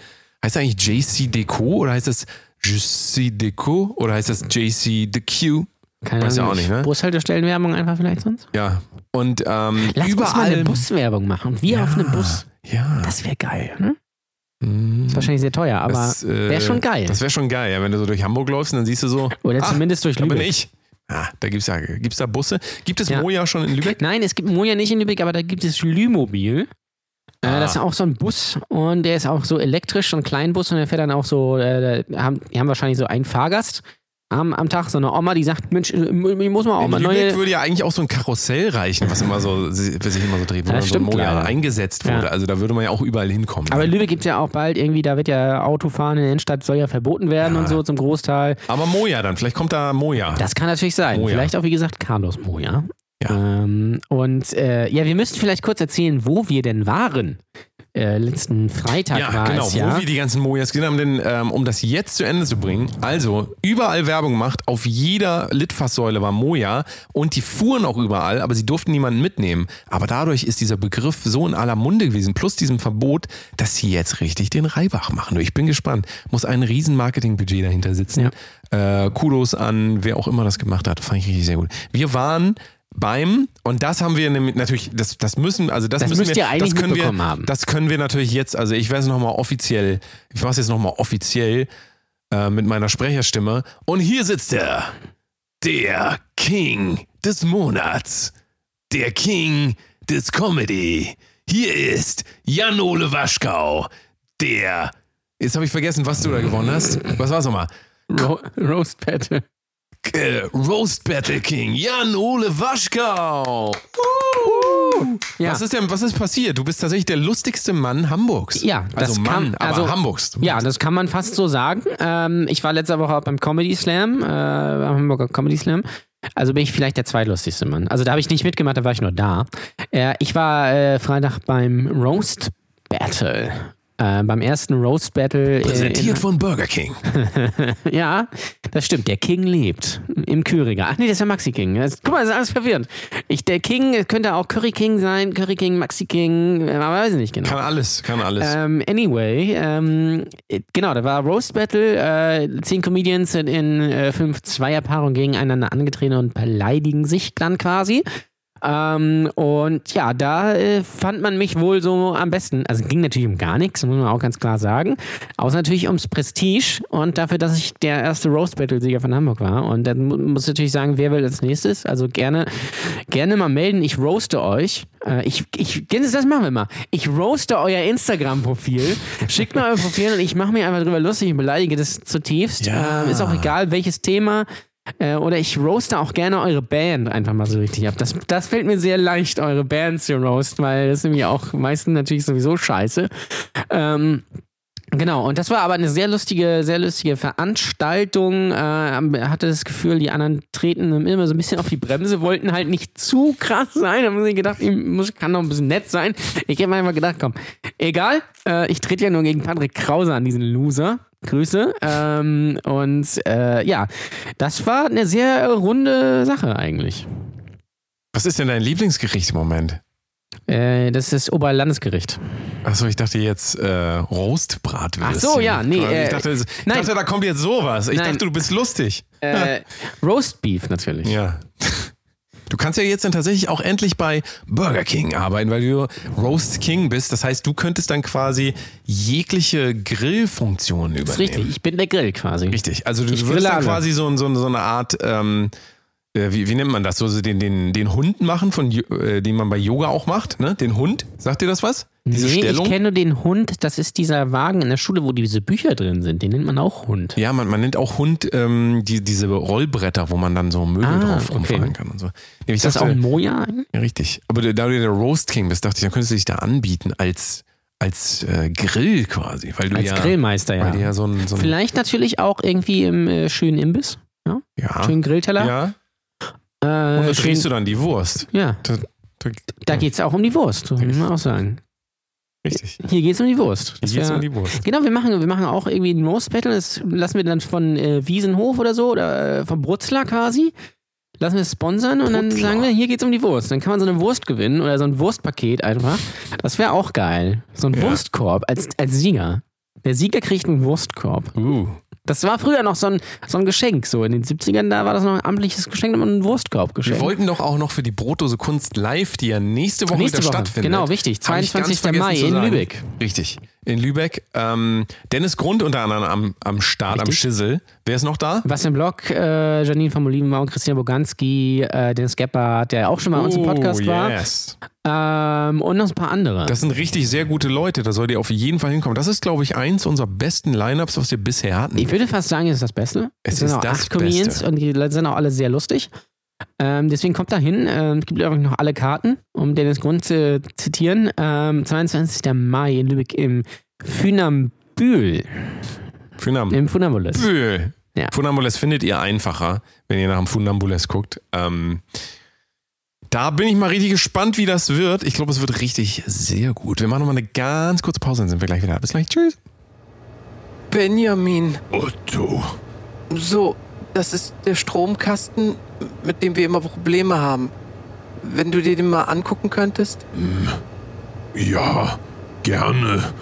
Heißt das eigentlich JC Deco oder heißt das JC Deco oder heißt das JC Deco? Keine Weiß ja Ahnung. auch nicht, ne? Bushaltestellenwerbung einfach vielleicht sonst? Ja. Und ähm, Lass uns mal überall. eine Buswerbung machen. Wir auf einem Bus. Ja. Das wäre geil. Ne? Ist wahrscheinlich sehr teuer, aber Das, äh, wäre schon geil. Das wäre schon geil, ja, wenn du so durch Hamburg läufst und dann siehst du so. Oder ah, zumindest durch da bin Lübeck. ich. Ah, da gibt's ja, gibt's da Busse? Gibt es Ja. Moja schon in Lübeck? Nein, es gibt Moja nicht in Lübeck, aber da gibt es Lümobil. Äh, Ah. Das ist auch so ein Bus und der ist auch so elektrisch, so ein Kleinbus und der fährt dann auch so, äh, haben, die haben wahrscheinlich so einen Fahrgast am, am Tag, so eine Oma, die sagt, Mensch, äh, ich muss mal auch In mal Lübeck neue... würde ja eigentlich auch so ein Karussell reichen, was immer so, was sich immer so dreht, wo Das so stimmt Moja eingesetzt wurde. Ja. Also da würde man ja auch überall hinkommen. Aber in Lübeck gibt es ja auch bald irgendwie, da wird ja Autofahren in der Innenstadt soll ja verboten werden Ja. und so zum Großteil. Aber Moja dann, vielleicht kommt da Moja. Das kann natürlich sein. Moja. Vielleicht auch, wie gesagt, Carlos Moja. Ja. Ähm, und äh, ja, wir müssten vielleicht kurz erzählen, wo wir denn waren. Äh, letzten Freitag ja, war genau, es ja. wo wir die ganzen Mojas gesehen haben, denn ähm, um das jetzt zu Ende zu bringen, also überall Werbung gemacht, auf jeder Litfaßsäule war Moja und die fuhren auch überall, aber sie durften niemanden mitnehmen. Aber dadurch ist dieser Begriff so in aller Munde gewesen, plus diesem Verbot, dass sie jetzt richtig den Reibach machen. Ich bin gespannt. Muss ein riesen Marketingbudget dahinter sitzen. Äh, Kudos an wer auch immer das gemacht hat. Fand ich richtig sehr gut. Wir waren beim, und das haben wir nämlich natürlich, das, das müssen, also das, Das müssen müsst wir, das können wir, haben. das können wir natürlich jetzt, also ich werde es nochmal offiziell, ich mache es jetzt nochmal offiziell äh, mit meiner Sprecherstimme. Und hier sitzt er, der King des Monats, der King des Comedy. Hier ist Jan-Ole Waschkau, der, jetzt habe ich vergessen, was du da gewonnen hast. Was war's nochmal? Ro Roast Battle. Äh, Roast Battle King, Jan-Ole Waschkau. Ja. Was ist denn, was ist passiert? Du bist tatsächlich der lustigste Mann Hamburgs. Ja, also das Mann, kann- aber also- Hamburgs. Ja, das kann man fast so sagen. Ähm, ich war letzte Woche auch beim Comedy Slam, äh, beim Hamburger Comedy Slam. Also bin ich vielleicht der zweitlustigste Mann. Also da habe ich nicht mitgemacht, da war ich nur da. Äh, ich war äh, Freitag beim Roast Battle. Äh, beim ersten Roast Battle. äh, Präsentiert von Burger King. in, ja, das stimmt. Der King lebt im Kühlregal. Ach nee, das ist ja Maxi King. Das, guck mal, das ist alles verwirrend. Ich, der King könnte auch Curry King sein, Curry King, Maxi King, äh, aber weiß ich nicht genau. Kann alles, kann alles. Ähm, anyway, ähm, äh, genau, da war Roast Battle. Äh, zehn Comedians sind in äh, fünf Zweierpaarungen gegeneinander angetreten und beleidigen sich dann quasi. Ähm, und ja, da äh, fand man mich wohl so am besten. Also ging natürlich um gar nichts, muss man auch ganz klar sagen. Außer natürlich ums Prestige und dafür, dass ich der erste Roast Battle-Sieger von Hamburg war. Und dann mu- muss ich natürlich sagen, wer will als nächstes? Also gerne, gerne mal melden. Ich roaste euch. Äh, ich, ich, das machen wir mal. Ich roaste euer Instagram-Profil. Schickt mir euer Profil und ich mache mir einfach drüber lustig und beleidige das zutiefst. Ja. Äh, ist auch egal, welches Thema. Äh, oder ich roaste auch gerne eure Band einfach mal so richtig ab. Das, das fällt mir sehr leicht, eure Band zu roasten, weil das ist nämlich auch meistens natürlich sowieso scheiße. Ähm, Genau, und das war aber eine sehr lustige, sehr lustige Veranstaltung. Äh, hatte das Gefühl, die anderen treten immer so ein bisschen auf die Bremse, wollten halt nicht zu krass sein. Da haben sie gedacht, ich muss, kann noch ein bisschen nett sein. Ich habe mir einfach gedacht, komm, egal, äh, ich trete ja nur gegen Patrick Krause an, diesen Loser. Grüße. Ähm, und äh, ja, das war eine sehr runde Sache eigentlich. Was ist denn dein Lieblingsgericht im Moment? Äh, das ist Oberlandesgericht. Achso, ich dachte jetzt äh, Roastbratwürstchen. Ach so, ja, nee, Ich äh, dachte, ich nein. dachte, da kommt jetzt sowas. Ich Nein. dachte, du bist lustig. Äh, Roast Beef natürlich. Ja. Du kannst ja jetzt dann tatsächlich auch endlich bei Burger King arbeiten, weil du Roast King bist. Das heißt, du könntest dann quasi jegliche Grillfunktionen übernehmen. Das ist richtig, ich bin der Grill quasi. Richtig. Also du Ich würdest dann quasi so, so, so eine Art, ähm, äh, wie, wie nennt man das? So den, den, den Hund machen, von, äh, den man bei Yoga auch macht, ne? Den Hund. Sagt dir das was? Diese nee, Stellung? ich kenne nur den Hund, das ist dieser Wagen in der Schule, wo diese Bücher drin sind. Den nennt man auch Hund. Ja, man, man nennt auch Hund ähm, die, diese Rollbretter, wo man dann so Möbel Ah, drauf okay. rumfahren kann und so. Nee, Ist das auch dachte- ein Moja? Ja, richtig. Aber da du der Roast King bist, dachte ich, dann könntest du dich da anbieten als, als äh, Grill quasi. Weil du Als ja, Grillmeister, ja. ja so ein, so ein Vielleicht natürlich auch irgendwie im äh, schönen Imbiss. Ja. Schönen Grillteller. Ja. Äh, Und da schön- du dann die Wurst. Ja, Da, da, da geht es auch um die Wurst, muss man auch sagen. Richtig. Hier geht es um die Wurst. Hier wär- um die Wurst. Genau, wir machen, wir machen auch irgendwie ein Roast-Battle. Das lassen wir dann von äh, Wiesenhof oder so oder äh, vom Brutzler quasi. Lassen wir es sponsern und dann Brutzler. sagen wir, hier geht's um die Wurst. Dann kann man so eine Wurst gewinnen oder so ein Wurstpaket einfach. Das wäre auch geil. So ein Ja. Wurstkorb als, als Sieger. Der Sieger kriegt einen Wurstkorb. Uh. Das war früher noch so ein, so ein Geschenk. So in den 70ern, da war das noch ein amtliches Geschenk, und ein Wurstkorb Wir geschenkt. wollten doch auch noch für die Brotdose Kunst live, die ja nächste Woche Nächste wieder Woche. stattfindet. Genau, ganz 22. vergessen Mai in. Lübeck. Richtig. In Lübeck. Ähm, Dennis Grund unter anderem am, am Start, am Richtig. Schissel. Wer ist noch da? Bastian Block, äh, Janine von Olivenbaum, Christina Boganski, äh, Dennis Gebhardt, der auch schon bei uns im Podcast war. Oh, yes. Ähm, und noch ein paar andere. Das sind richtig sehr gute Leute. Da sollt ihr auf jeden Fall hinkommen. Das ist, glaube ich, eins unserer besten Lineups, was wir bisher hatten. ich würde fast sagen, es ist das Beste. Es sind ist auch das acht Comedians Beste. und die Leute sind auch alle sehr lustig. Ähm, deswegen kommt da hin. Ähm, es gibt übrigens noch alle Karten, um Dennis Grund zu zitieren. Ähm, 22. Mai in Lübeck im Funambül. Funam Im Funambulis. Böhl. Ja. Funambules findet ihr einfacher, wenn ihr nach dem Funambules guckt. Ähm, da bin ich mal richtig gespannt, wie das wird. Ich glaube, es wird richtig sehr gut. Wir machen nochmal eine ganz kurze Pause, dann sind wir gleich wieder da. Bis gleich. Tschüss. Benjamin, Otto, so, das ist der Stromkasten, mit dem wir immer Probleme haben. Wenn du dir den mal angucken könntest? ja, gerne.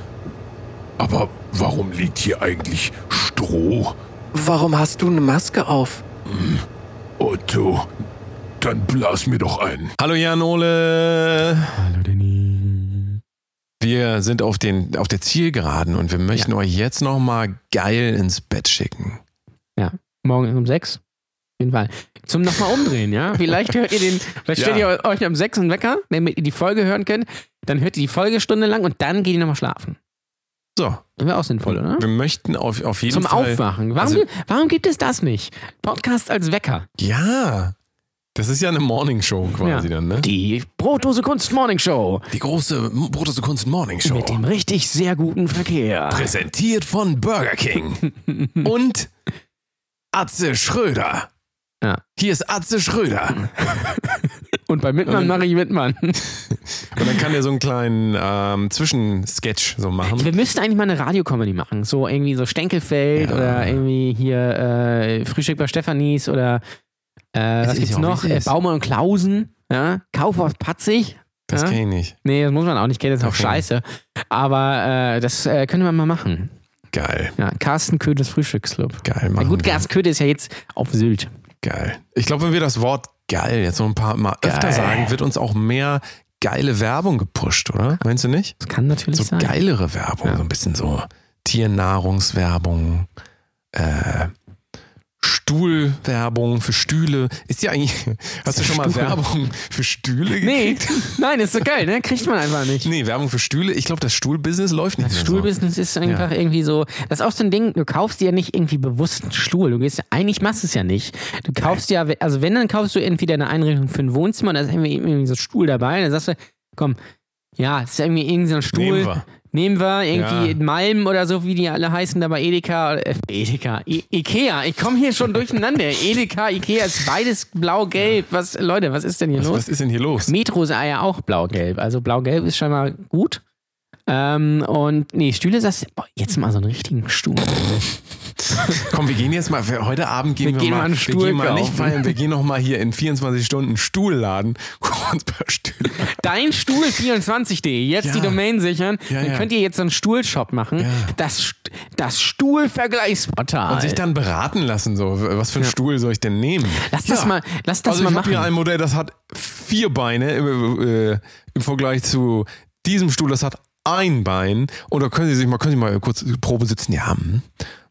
Aber warum liegt hier eigentlich Stroh? Warum hast du eine Maske auf? Otto, dann blas mir doch ein. Hallo Jan Ole. Hallo Danny. Wir sind auf, den, auf der Zielgeraden und wir möchten euch jetzt nochmal geil ins Bett schicken. Morgen um sechs. Auf jeden Fall. Zum nochmal umdrehen, ja? Vielleicht hört ihr den, vielleicht Ja. stellt ihr euch um sechs einen Wecker, damit ihr die Folge hören könnt. Dann hört ihr die Folge stundenlang und dann geht ihr nochmal schlafen. So, Das wäre auch sinnvoll, oder? wir möchten auf, auf jeden Zum Fall. Aufwachen. Warum, Also- warum gibt es das nicht? Podcast als Wecker. Ja. Das ist ja eine Morningshow quasi Ja. dann, ne? Die Brotdose Kunst Morning Show. Die große Brotose Kunst Morning Show. Mit dem richtig sehr guten Verkehr. Präsentiert von Burger King. und Atze Schröder. Ja. Hier ist Atze Schröder. Und bei Mitmann mache ich Mitmann. Und dann kann der so einen kleinen ähm, Zwischensketch so machen. Wir müssten eigentlich mal eine Radiocomedy machen. So irgendwie so Stenkelfeld Ja. oder irgendwie hier äh, Frühstück bei Stefanis oder äh, was ist gibt's ja auch noch? Äh. Baumann und Klausen. Ja? Kaufhaus Patzig. Das ja? kenne ich nicht. Nee, das muss man auch nicht kennen, das ist auch Okay. scheiße. Aber äh, das äh, können wir mal machen. Geil. Ja, Carsten Köders Frühstücksclub. Geil. Na Machen gut. Carsten Köder ist ja jetzt auf Sylt. Geil. Ich glaube, wenn wir das Wort geil jetzt noch ein paar Mal öfter Geil. sagen, wird uns auch mehr geile Werbung gepusht, oder? Meinst du nicht? Das kann natürlich So sein. geilere Werbung, Ja. so ein bisschen so Tiernahrungswerbung, äh, Stuhlwerbung für Stühle. Ist ja eigentlich, hast du schon mal Stuhl. Werbung für Stühle Nee, gekriegt? nein, ist so geil, ne? Kriegt man einfach nicht. Nee, Werbung für Stühle. Ich glaube, das Stuhlbusiness läuft nicht Das Stuhlbusiness ist einfach irgendwie so. Das ist auch so ein Ding, du kaufst dir ja nicht irgendwie bewusst einen Stuhl. Du gehst, eigentlich machst du es ja nicht. Du kaufst ja, also wenn, dann kaufst du entweder eine Einrichtung für ein Wohnzimmer und da ist irgendwie, irgendwie so ein Stuhl dabei. Dann sagst du, komm, ja, es ist irgendwie irgendwie so ein so. Stuhl. Nehmen wir. Irgendwie Ja. Malm oder so, wie die alle heißen, da bei Edeka. Oder, äh, Edeka, I Ikea. Ich komme hier schon durcheinander. Edeka, Ikea ist beides blau-gelb. Was, Leute, was ist denn hier Was, los? was ist denn hier los? Metro ist ja auch blau-gelb. Also blau-gelb ist scheinbar gut. Ähm, und nee, Stühle du, boah, jetzt mal so einen richtigen Stuhl. Komm, wir gehen jetzt mal, für heute Abend gehen Wir wir, gehen mal, einen wir Stuhl gehen mal nicht feiern, wir gehen noch mal hier in 24 Stunden Stuhlladen, gucken uns ein paar Stühle an. Deinstuhl24.de, jetzt Ja. die Domain sichern. Ja, dann ja. könnt ihr jetzt so einen Stuhlshop machen. Das, das Stuhlvergleichsportal. Und sich dann beraten lassen, so, was für einen Stuhl soll ich denn nehmen? lass das mal, lass das also mal ich habe machen. hier ein Modell, das hat vier Beine im, äh, im Vergleich zu diesem Stuhl, das hat ein Bein. Und da können Sie sich mal, können Sie mal kurz Probe sitzen. Ja, hm.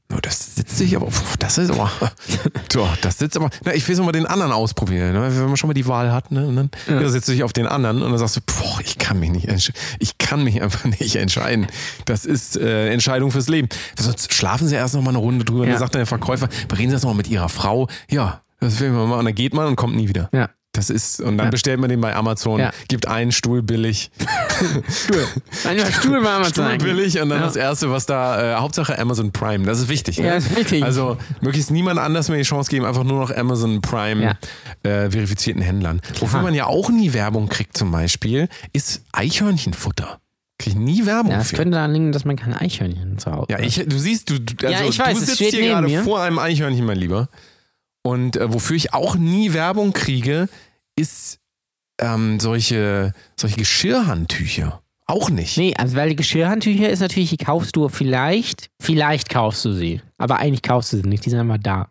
No, das sitzt sich aber, das ist aber, so, das sitzt aber, na, ich will so mal den anderen ausprobieren, ne? wenn man schon mal die Wahl hat, ne? und dann ja. setzt du dich auf den anderen und dann sagst du, boah, ich kann mich nicht, entsch- ich kann mich einfach nicht entscheiden. Das ist äh, Entscheidung fürs Leben. Sonst schlafen Sie erst noch mal eine Runde drüber und Ja. dann sagt dann der Verkäufer, reden Sie das noch mal mit Ihrer Frau. Ja, das will man mal, und dann geht man und kommt nie wieder. ja. Das ist, und dann Ja. bestellt man den bei Amazon, Ja. gibt einen Stuhl billig, Manchmal Stuhl mal mal Stuhl billig und dann Ja. das erste, was da, äh, Hauptsache Amazon Prime. Das ist wichtig. Ne? Ja, ist wichtig. Also möglichst niemand anders mehr die Chance geben, einfach nur noch Amazon Prime Ja. äh, verifizierten Händlern. Wofür Klar. man ja auch nie Werbung kriegt zum Beispiel, ist Eichhörnchenfutter. Krieg ich nie Werbung Ja, es könnte daran liegen, dass man kein Eichhörnchen zu Hause Ja, hat. ich, du siehst, du, du, also Ja, ich weiß, du sitzt hier gerade mir. vor einem Eichhörnchen, mein Lieber. Und äh, wofür ich auch nie Werbung kriege, ist ähm, solche, solche Geschirrhandtücher. Auch nicht. Nee, also weil die Geschirrhandtücher ist natürlich, die kaufst du vielleicht, vielleicht kaufst du sie. Aber eigentlich kaufst du sie nicht, die sind einfach da.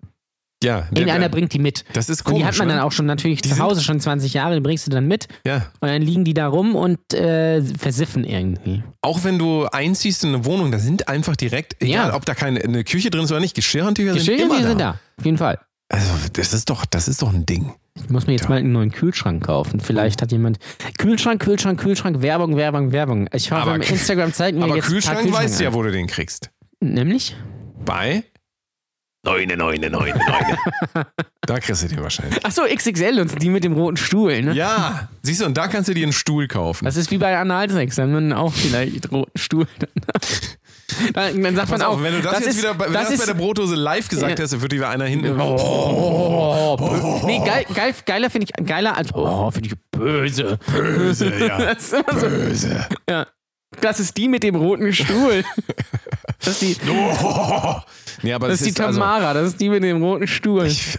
Ja, Irgendeiner bringt die mit. das ist Und komisch. die hat man ne? dann auch schon natürlich zu sind- Hause schon 20 Jahre, die bringst du dann mit Ja. und dann liegen die da rum und äh, versiffen irgendwie. Auch wenn du einziehst in eine Wohnung, da sind einfach direkt, egal Ja. ob da keine eine Küche drin ist oder nicht, Geschirrhandtücher sind Geschirrhandtücher immer sind da. da, auf jeden Fall. Also das ist doch, das ist doch ein Ding. Ich muss mir jetzt Ja. mal einen neuen Kühlschrank kaufen. Vielleicht hat jemand Kühlschrank, Kühlschrank, Kühlschrank, Werbung, Werbung, Werbung. Ich hoffe, Aber Instagram zeigt mir Aber jetzt Kühlschrank, ein paar weißt du ja, wo du den kriegst. Nämlich? Bei Neune, neune, neune, neune. da kriegst du den wahrscheinlich. Achso, XXL und die mit dem roten Stuhl, ne? Ja, siehst du, und da kannst du dir einen Stuhl kaufen. Das ist wie bei Analsex, dann wir auch vielleicht roten Stuhl. dann, dann sagt Pass man auf, auch, wenn du das, jetzt ist, wieder bei, das das bei der Brotdose live gesagt Ja. dann würde wieder einer hinten. Oh, bö- nee, geil, geil, geiler finde ich, geiler als, oh, finde ich böse. Böse, ja. Das immer so, Böse. ja. Das ist die mit dem roten Stuhl. Das ist die, Oh. Nee, aber das das, ist die also, Tamara, das ist die mit dem roten Stuhl. ich,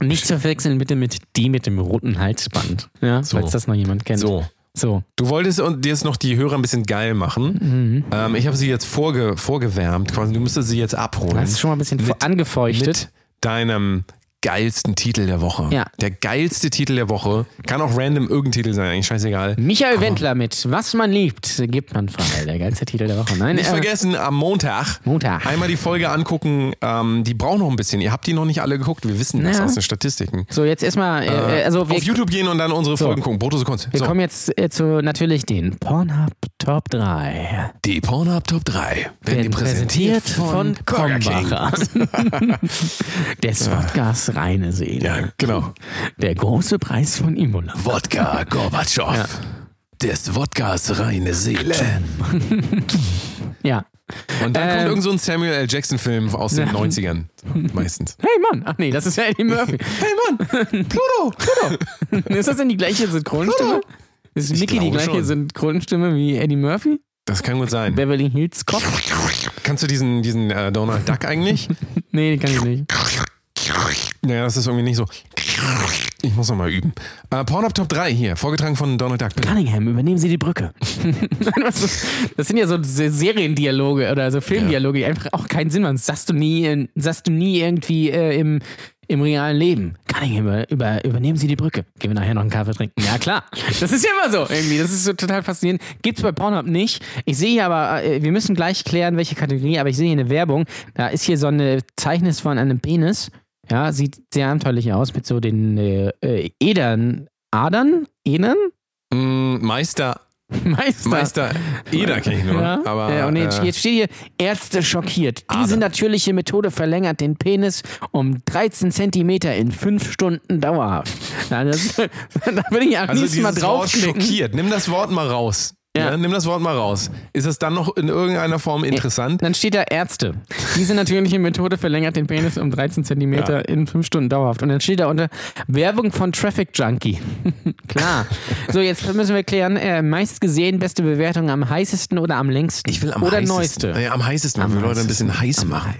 äh, Nicht zu verwechseln bitte mit die mit dem roten Halsband. Ja, So. falls das noch jemand kennt. so. So. Du wolltest und dir jetzt noch die Hörer ein bisschen geil machen. Mhm. Ähm, ich habe sie jetzt vorge, vorgewärmt, quasi. Du müsstest sie jetzt abholen. Das ist schon mal ein bisschen Mit- angefeuchtet. mit deinem geilsten Titel der Woche. Ja. Der geilste Titel der Woche. Kann auch random irgendein Titel sein, eigentlich scheißegal. Michael Wendler mit Was man liebt, gibt man frei. Der geilste Titel der Woche. Nein, Nicht äh, vergessen, am Montag, Montag. einmal die Folge angucken. Ähm, die braucht noch ein bisschen. Ihr habt die noch nicht alle geguckt. Wir wissen das Ja. aus den Statistiken. So, jetzt erstmal, äh, also wir, Auf YouTube gehen und dann unsere Folgen gucken. Brotose Kunst. wir So, kommen jetzt äh, zu natürlich den Pornhub Top 3. die Pornhub Top 3 werden dir präsentiert von, Burger King. Wodkas reine Seele. Ja, genau. Der große Preis von Imola. Wodka Gorbatschow. Des Wodkas reine Seele. Ja. Und dann Ähm, kommt irgend so ein Samuel L. Jackson-Film aus den Ja. 90ern. Meistens. Hey Mann, ach nee, das ist ja Eddie Murphy. Hey Mann, Pluto. ist das denn die gleiche Synchronstimme? Ist Ich Mickey die gleiche schon. Synchronstimme wie Eddie Murphy? Das kann gut sein. Beverly Hills Cop? Kannst du diesen, diesen äh, Donald Duck eigentlich? Nee, die kann ich nicht. Naja, das ist irgendwie nicht so. Ich muss noch mal üben. Äh, Pornhub Top 3 hier, vorgetragen von Donald Duck. Bitte. Cunningham, übernehmen Sie die Brücke. das, sind ja so Se- Seriendialoge oder so Filmdialoge, die einfach auch keinen Sinn machen. Das sagst du nie, in- sagst du nie irgendwie äh, im, im realen Leben. Cunningham, über, über, übernehmen Sie die Brücke. Gehen wir nachher noch einen Kaffee trinken. Ja, klar. Das ist ja immer so irgendwie. Das ist so total faszinierend. Gibt's bei Pornhub nicht. Ich sehe hier aber, äh, wir müssen gleich klären, welche Kategorie, aber ich sehe hier eine Werbung. Da ist hier so eine Zeichnis von einem Penis. Ja, sieht sehr abenteuerlich aus mit so den äh, äh, Edern. Adern? Edern? Mm, Meister, Meister. Meister Eder kenne ich nur. Ja, Aber, ja, und jetzt, äh, jetzt steht hier, Ärzte schockiert. Ader. Diese natürliche Methode verlängert den Penis um 13 Zentimeter in 5 Stunden dauerhaft. Na, das, da würde ich am also liebsten mal dieses Wort draufklicken. schockiert. Nimm das Wort mal raus. Ja. Ja. nimm das Wort mal raus. Ist das dann noch in irgendeiner Form interessant? Dann steht da Ärzte. Diese natürliche Methode verlängert den Penis um 13 Zentimeter Ja. in 5 Stunden dauerhaft. Und dann steht da unter Werbung von Traffic Junkie. Klar. So, jetzt müssen wir klären, äh, meist gesehen, beste Bewertung am heißesten oder am längsten? Ich will am oder heißesten. neueste? Ja, am heißesten, Am wir Leute ein bisschen heiß Am machen.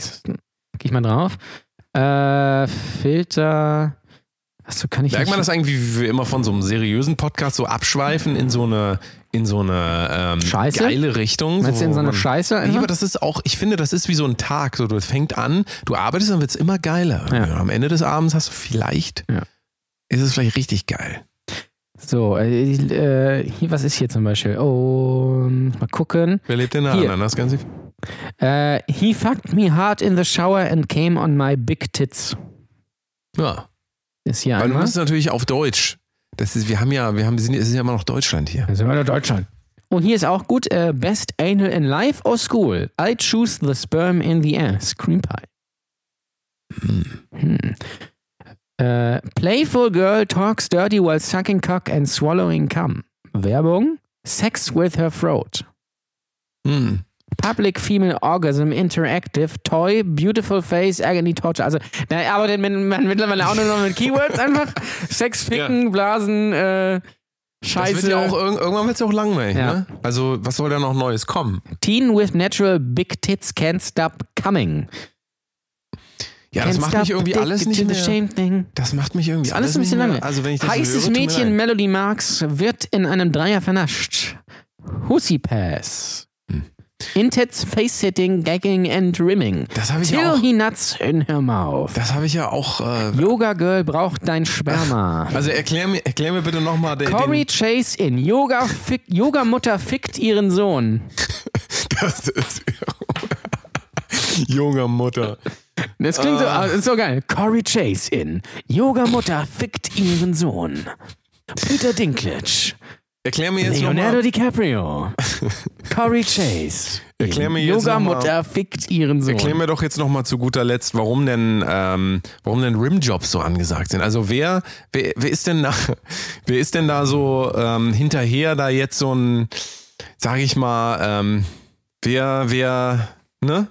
Geh ich mal drauf. Äh, Filter. Achso, kann ich Merkt man das eigentlich, wie wir immer von so einem seriösen Podcast so abschweifen in so eine, in so eine ähm, Scheiße? geile Richtung? Meinst du in so eine Scheiße einfach? aber das ist auch, ich finde, das ist wie so ein Tag. So, du fängt an, du arbeitest, dann wird es immer geiler. Ja. Und Am Ende des Abends hast du vielleicht, Ja. ist es vielleicht richtig geil. So, äh, äh, hier, was ist hier zum Beispiel? Oh, mal gucken. Wer lebt denn da Hier. an? Das Ganze? Äh, he fucked me hard in the shower and came on my big tits. Ja. Ist hier Weil du musst natürlich auf Deutsch. Das ist, wir haben ja, wir haben, wir sind, es ist ja immer noch Deutschland hier. Das ist immer Deutschland. Und hier ist auch gut, äh, best anal in life or school. I choose the sperm in the ass. Cream pie. Hm. Äh, Playful girl talks dirty while sucking cock and swallowing cum. Werbung. Sex with her throat. Hm. Public Female Orgasm Interactive Toy Beautiful Face Agony Torture. Also, da arbeitet man, man mittlerweile auch nur noch mit Keywords einfach. Sex, Ficken, Blasen, äh, Das Scheiße. wird ja auch, irg- irgendwann wird es ja auch langweilig, Ja. ne? Also, was soll da noch Neues kommen? Teen with natural big tits can't stop coming. Ja, das macht mich irgendwie alles nicht mehr. Das macht mich irgendwie Alles ein bisschen lange. Also, wenn ich das so Heißes höre, Mädchen. Melody Marks wird in einem Dreier vernascht. Hussy Pass. Hm. Intits, Face-Sitting, Gagging and Rimming. Das habe ich Till ja auch. he nuts in her mouth. Das habe ich ja auch. Äh, Yoga Girl braucht dein Sperma. also erklär mir, erklär mir bitte nochmal den. Corey den Chase in Yoga, fick, Yoga Mutter fickt ihren Sohn. das ist, Junger Mutter. Das klingt Ah. so, ah, ist so geil. Corey Chase in Yoga Mutter fickt ihren Sohn. Peter Dinklage. Erklär mir jetzt Leonardo. DiCaprio. Corey Chase. Erklär mir jetzt Yoga noch mal- Mutter fickt ihren Sohn. Erklär mir doch jetzt nochmal zu guter Letzt, warum denn, ähm, warum denn Rimjobs so angesagt sind. Also wer, wer, wer ist denn da, wer ist denn da so ähm, hinterher, da jetzt so ein, sag ich mal, ähm, wer, wer, ne?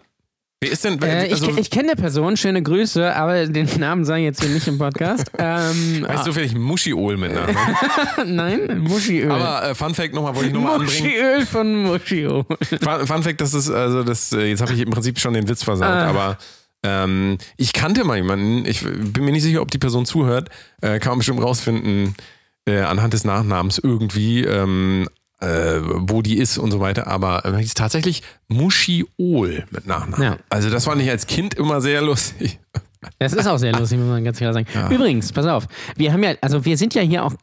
Wer ist denn, Äh, ich also, ich kenne eine Person, schöne Grüße, aber den Namen sage ich jetzt hier nicht im Podcast. ähm, weißt du vielleicht Muschiol mit Namen? nein, Muschiöl. Aber äh, Fun Fact nochmal, wollte ich nochmal anbringen. Muschiöl von Muschio. Fun, Fun Fact, das ist, also das, äh, jetzt habe ich im Prinzip schon den Witz versaut, Ah. aber ähm, ich kannte mal jemanden, ich bin mir nicht sicher, ob die Person zuhört, äh, kann man bestimmt rausfinden, äh, anhand des Nachnamens irgendwie, ähm, äh, wo die ist und so weiter, aber äh, ist tatsächlich Muschiol mit Nachnamen. Ja. Also das fand ich als Kind immer sehr lustig. Das ist auch sehr lustig, muss man ganz klar sagen. Übrigens, pass auf, wir haben ja, also wir sind ja hier auch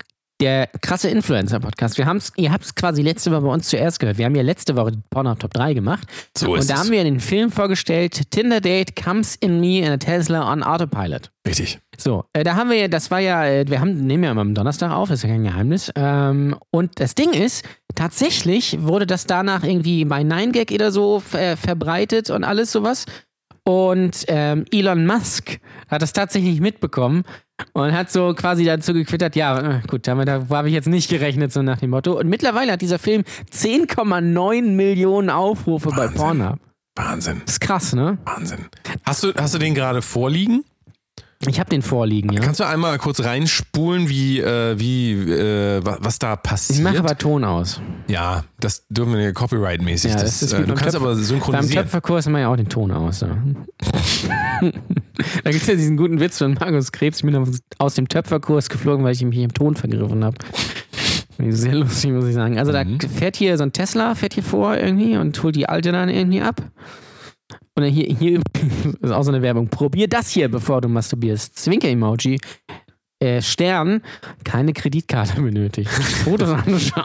der krasse Influencer-Podcast. Wir haben's, ihr habt es quasi letzte Woche bei uns zuerst gehört. Wir haben ja letzte Woche Pornhub Top 3 gemacht. So ist Und da es. haben wir den Film vorgestellt, Tinder Date Comes in Me in a Tesla on Autopilot. Richtig. So, äh, da haben wir ja, das war ja, äh, wir haben, nehmen ja immer am Donnerstag auf, ist ja kein Geheimnis. Ähm, und das Ding ist, tatsächlich wurde das danach irgendwie bei 9gag oder so ver verbreitet und alles sowas. Und ähm, Elon Musk hat das tatsächlich mitbekommen und hat so quasi dazu gequittert, ja, äh, gut, damit da habe ich jetzt nicht gerechnet, so nach dem Motto. Und mittlerweile hat dieser Film 10,9 Millionen Aufrufe bei Wahnsinn. Pornhub. Wahnsinn. Das ist krass, ne? Wahnsinn. Hast du, hast du den gerade vorliegen? Ich habe den vorliegen, ja. Kannst du einmal kurz reinspulen, wie, äh, wie, äh, wa- was da passiert? Ich mache aber Ton aus. Ja, das dürfen wir ja copyright-mäßig. Ja, das, das ist äh, wie du beim kannst Töpfer- aber Beim synchronisieren. Töpferkurs immer ja auch den Ton aus. So. da gibt es ja diesen guten Witz von Markus Krebs. Ich bin aus dem Töpferkurs geflogen, weil ich mich im Ton vergriffen habe. Sehr lustig, muss ich sagen. Also Mhm. da fährt hier so ein Tesla, fährt hier vor irgendwie und holt die alte dann irgendwie ab. Und dann hier, hier ist auch so eine Werbung. Probier das hier, bevor du masturbierst. Zwinker-Emoji. Äh, Stern, keine Kreditkarte benötigt. Fotos anschauen.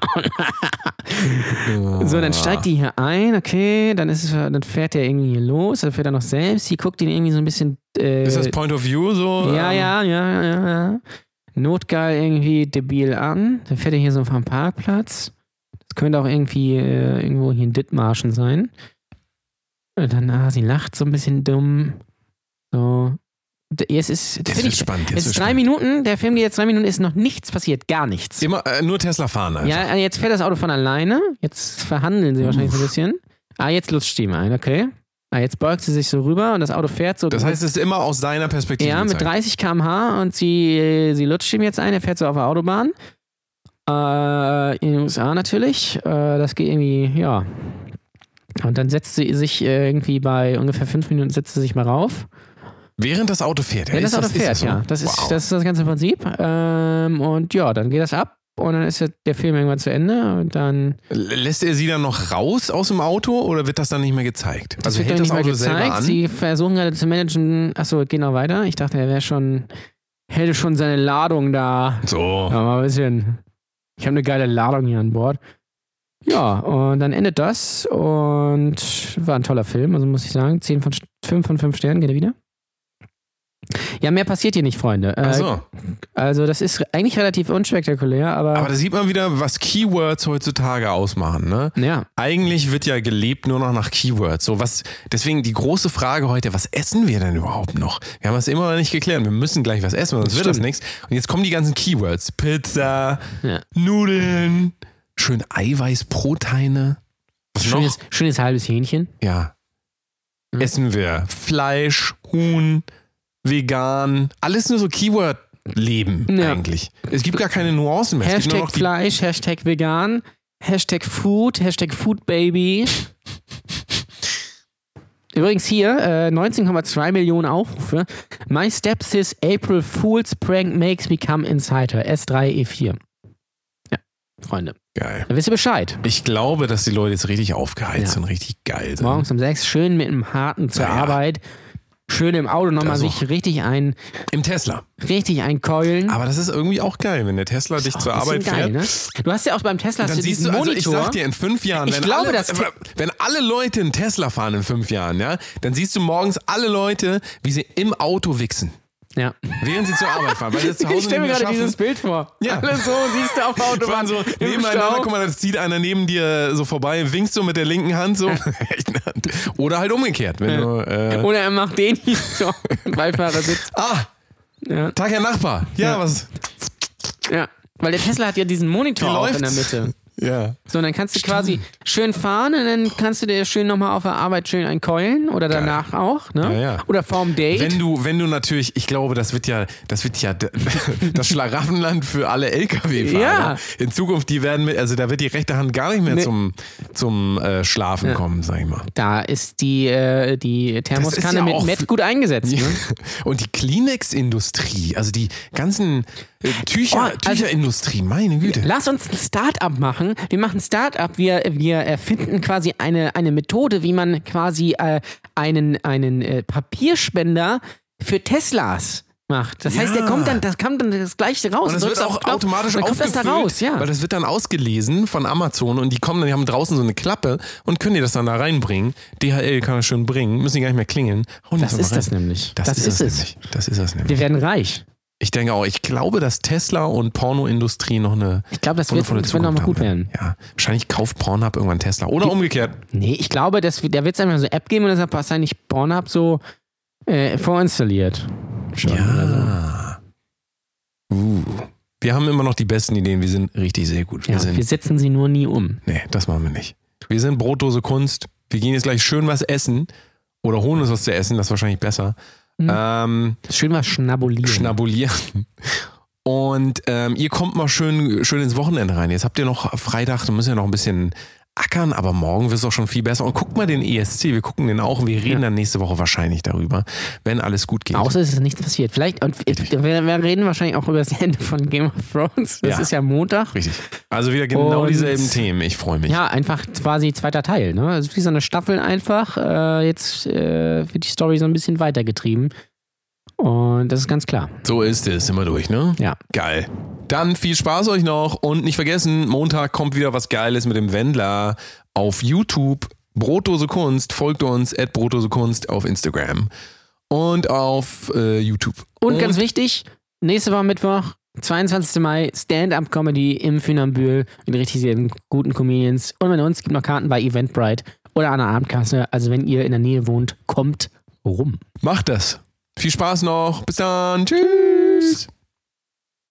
So, dann steigt die hier ein, okay, dann, ist es, dann fährt er irgendwie hier los, dann fährt er noch selbst, hier guckt ihn irgendwie so ein bisschen. Äh, Ist das Point of View so? ja, ähm, ja, ja, ja, ja. Notgeil irgendwie debil an. Dann fährt er hier so vom Parkplatz. Das könnte auch irgendwie äh, irgendwo hier in Dithmarschen sein. Und dann, ah, sie lacht so ein bisschen dumm. So. Es ist, Das find wird ich- spannend. ist wird drei spannend. Minuten, der Film geht jetzt drei Minuten, ist noch nichts passiert, gar nichts. Immer, äh, nur Tesla fahren einfach. Ja, äh, jetzt fährt das Auto von alleine. Jetzt verhandeln sie wahrscheinlich so ein bisschen. Ah, jetzt lutscht die ihm ein, okay. Ah, jetzt beugt sie sich so rüber und das Auto fährt so. Das heißt, es ist immer aus deiner Perspektive. ja, mit gezeigt. 30 km/h und sie, sie lutscht ihm jetzt ein. Er fährt so auf der Autobahn. Äh, in den USA natürlich. Äh, das geht irgendwie, ja. Und dann setzt sie sich äh, irgendwie bei ungefähr fünf Minuten setzt sie sich mal rauf. Während das Auto fährt. Wenn ist das Auto ist fährt, so? ja. Das ist, wow. das ist das ganze Prinzip. Ähm, und ja, dann geht das ab und dann ist der- Film irgendwann zu Ende und dann Lässt er sie dann noch raus aus dem Auto oder wird das dann nicht mehr gezeigt? Das also wird hält das nicht Auto mehr selber gezeigt. an? Sie versuchen gerade zu managen. Achso, geht noch weiter. Ich dachte, er wäre schon, hätte schon seine Ladung da. so. Ja, mal ein bisschen. Ich habe eine geile Ladung hier an Bord. Ja, und dann endet das und war ein toller Film, also muss ich sagen. 10 von, 5 von 5 Sternen, geht er wieder. Ja, mehr passiert hier nicht, Freunde. Äh, Ach so. Also das ist eigentlich relativ unspektakulär, aber, Aber da sieht man wieder, was Keywords heutzutage ausmachen, ne? ja. Eigentlich wird ja gelebt nur noch nach Keywords. So was, deswegen die große Frage heute, was essen wir denn überhaupt noch? Wir haben das immer noch nicht geklärt. Wir müssen gleich was essen, sonst wird das nichts. Und jetzt kommen die ganzen Keywords. Pizza, Ja. Nudeln, schön Eiweißproteine. Was Schönes, noch? schönes halbes Hähnchen. Ja. Essen wir Fleisch, Huhn, vegan, alles nur so Keyword-Leben Ja. eigentlich. Es gibt gar keine Nuancen mehr. Hashtag Fleisch, Hashtag vegan, Hashtag Food, Hashtag Foodbaby. Übrigens hier äh, 19,2 Millionen Aufrufe. My Stepsis April Fool's Prank makes me come inside her. S3 E4. Ja, Freunde. Geil. Da wisst ihr Bescheid. Ich glaube, dass die Leute jetzt richtig aufgeheizt Ja. und richtig geil sind. Morgens um 6 schön mit einem harten zur ja. Arbeit. Schön im Auto nochmal Das sich richtig ein, Im Tesla. richtig einkeulen. Aber das ist irgendwie auch geil, wenn der Tesla dich zur Arbeit geil, fährt. ne? Du hast ja auch beim Tesla Dann siehst du, also ich Monitor. sag dir, in fünf Jahren, Ich wenn, glaube, alle, wenn alle Leute einen Tesla fahren in fünf Jahren, ja, dann siehst du morgens alle Leute, wie sie im Auto wichsen, ja. während sie zur Arbeit fahren, weil sie zu Hause Ich stelle mir gerade schaffen. dieses Bild vor. Ja. Alle so, siehst du auf der Autobahn so nebeneinander, guck mal, das zieht einer neben dir so vorbei, winkst du mit der linken Hand so. Rechten Hand. Oder halt umgekehrt, wenn du. Äh, Oder er macht den hier so Beifahrersitz. ah, Ja, Tag, Herr Nachbar. Ja, Ja. was? ja. Weil der Tesla hat ja diesen Monitor auch in der? Mitte. Ja. So, und dann kannst du quasi schön fahren und dann kannst du dir schön nochmal auf der Arbeit schön einkeulen oder danach auch, ne? Ja, ja. Oder vorm Date. Wenn du, wenn du natürlich, ich glaube, das wird ja, das wird ja das Schlaraffenland für alle LKW-Fahrer. Ja. In Zukunft, die werden mit, also da wird die rechte Hand gar nicht mehr Nee. zum, zum äh, Schlafen Ja. kommen, sag ich mal. da ist die, äh, die Thermoskanne mit Met gut eingesetzt. Ne? Und die Kleenex-Industrie, also die ganzen Tücher, Oh, also- Tücherindustrie, meine Güte. Lass uns ein Start-up machen. Wir machen ein Start-up. Wir, wir erfinden quasi eine, eine Methode, wie man quasi äh, einen, einen äh, Papierspender für Teslas macht. Das heißt, der Ja. kommt dann, das kommt dann das gleiche raus. Und Drückst wird auch Knopf, automatisch dann kommt das aufgefüllt, da raus, ja. weil das wird dann ausgelesen von Amazon und die kommen dann, die haben draußen so eine Klappe und können dir das dann da reinbringen. DHL kann das schön bringen, müssen die gar nicht mehr klingeln. Hauen Das mal ist rein. das nämlich. Das, Das ist, ist es es. nämlich. Das ist es nämlich. Wir werden reich. Ich denke auch, ich glaube, dass Tesla und Pornoindustrie noch eine Ich glaube, das wird, wundervolle das wird noch mal gut werden. Ja, wahrscheinlich kauft Pornhub irgendwann Tesla. Oder umgekehrt. Nee, ich glaube, dass, da wird es einfach so eine App geben und deshalb wahrscheinlich Pornhub so äh, vorinstalliert. Schon oder so. Ja. Uh. Wir haben immer noch die besten Ideen. Wir sind richtig sehr gut. Wir Ja, sind, wir setzen sie nur nie um. nee, das machen wir nicht. Wir sind Brotdose Kunst. Wir gehen jetzt gleich schön was essen. Oder holen uns was zu essen. Das ist wahrscheinlich besser. Mhm. Ähm, Schön was schnabulieren. schnabulieren. Und ähm, ihr kommt mal schön, schön ins Wochenende rein. Jetzt habt ihr noch Freitag, da müssen ja noch ein bisschen ackern, aber morgen wird es auch schon viel besser. Und guckt mal den ESC, wir gucken den auch. Wir reden Ja. dann nächste Woche wahrscheinlich darüber, wenn alles gut geht. Außer es ist nichts passiert. Vielleicht, und wir, wir reden wahrscheinlich auch über das Ende von Game of Thrones. Das Ja. ist ja Montag. Richtig. Also wieder genau Und- dieselben Themen. Ich freue mich. Ja, einfach quasi zweiter Teil. Ne? Also wie so eine Staffel einfach. Äh, jetzt äh, wird die Story so ein bisschen weitergetrieben. Und das ist ganz klar. So ist es, wir durch, ne? Ja. Geil. Dann viel Spaß euch noch und nicht vergessen, Montag kommt wieder was Geiles mit dem Wendler auf YouTube. Brotdose Kunst, folgt uns at Brotdose Kunst auf Instagram und auf äh, YouTube. Und, ganz wichtig, nächste Woche Mittwoch, 22. Mai, Stand-Up-Comedy im Funambül mit richtig sehr guten Comedians. Und bei uns gibt noch Karten bei Eventbrite oder an der Abendkasse. Also wenn ihr in der Nähe wohnt, kommt rum. Macht das. Viel Spaß noch. Bis dann. Tschüss.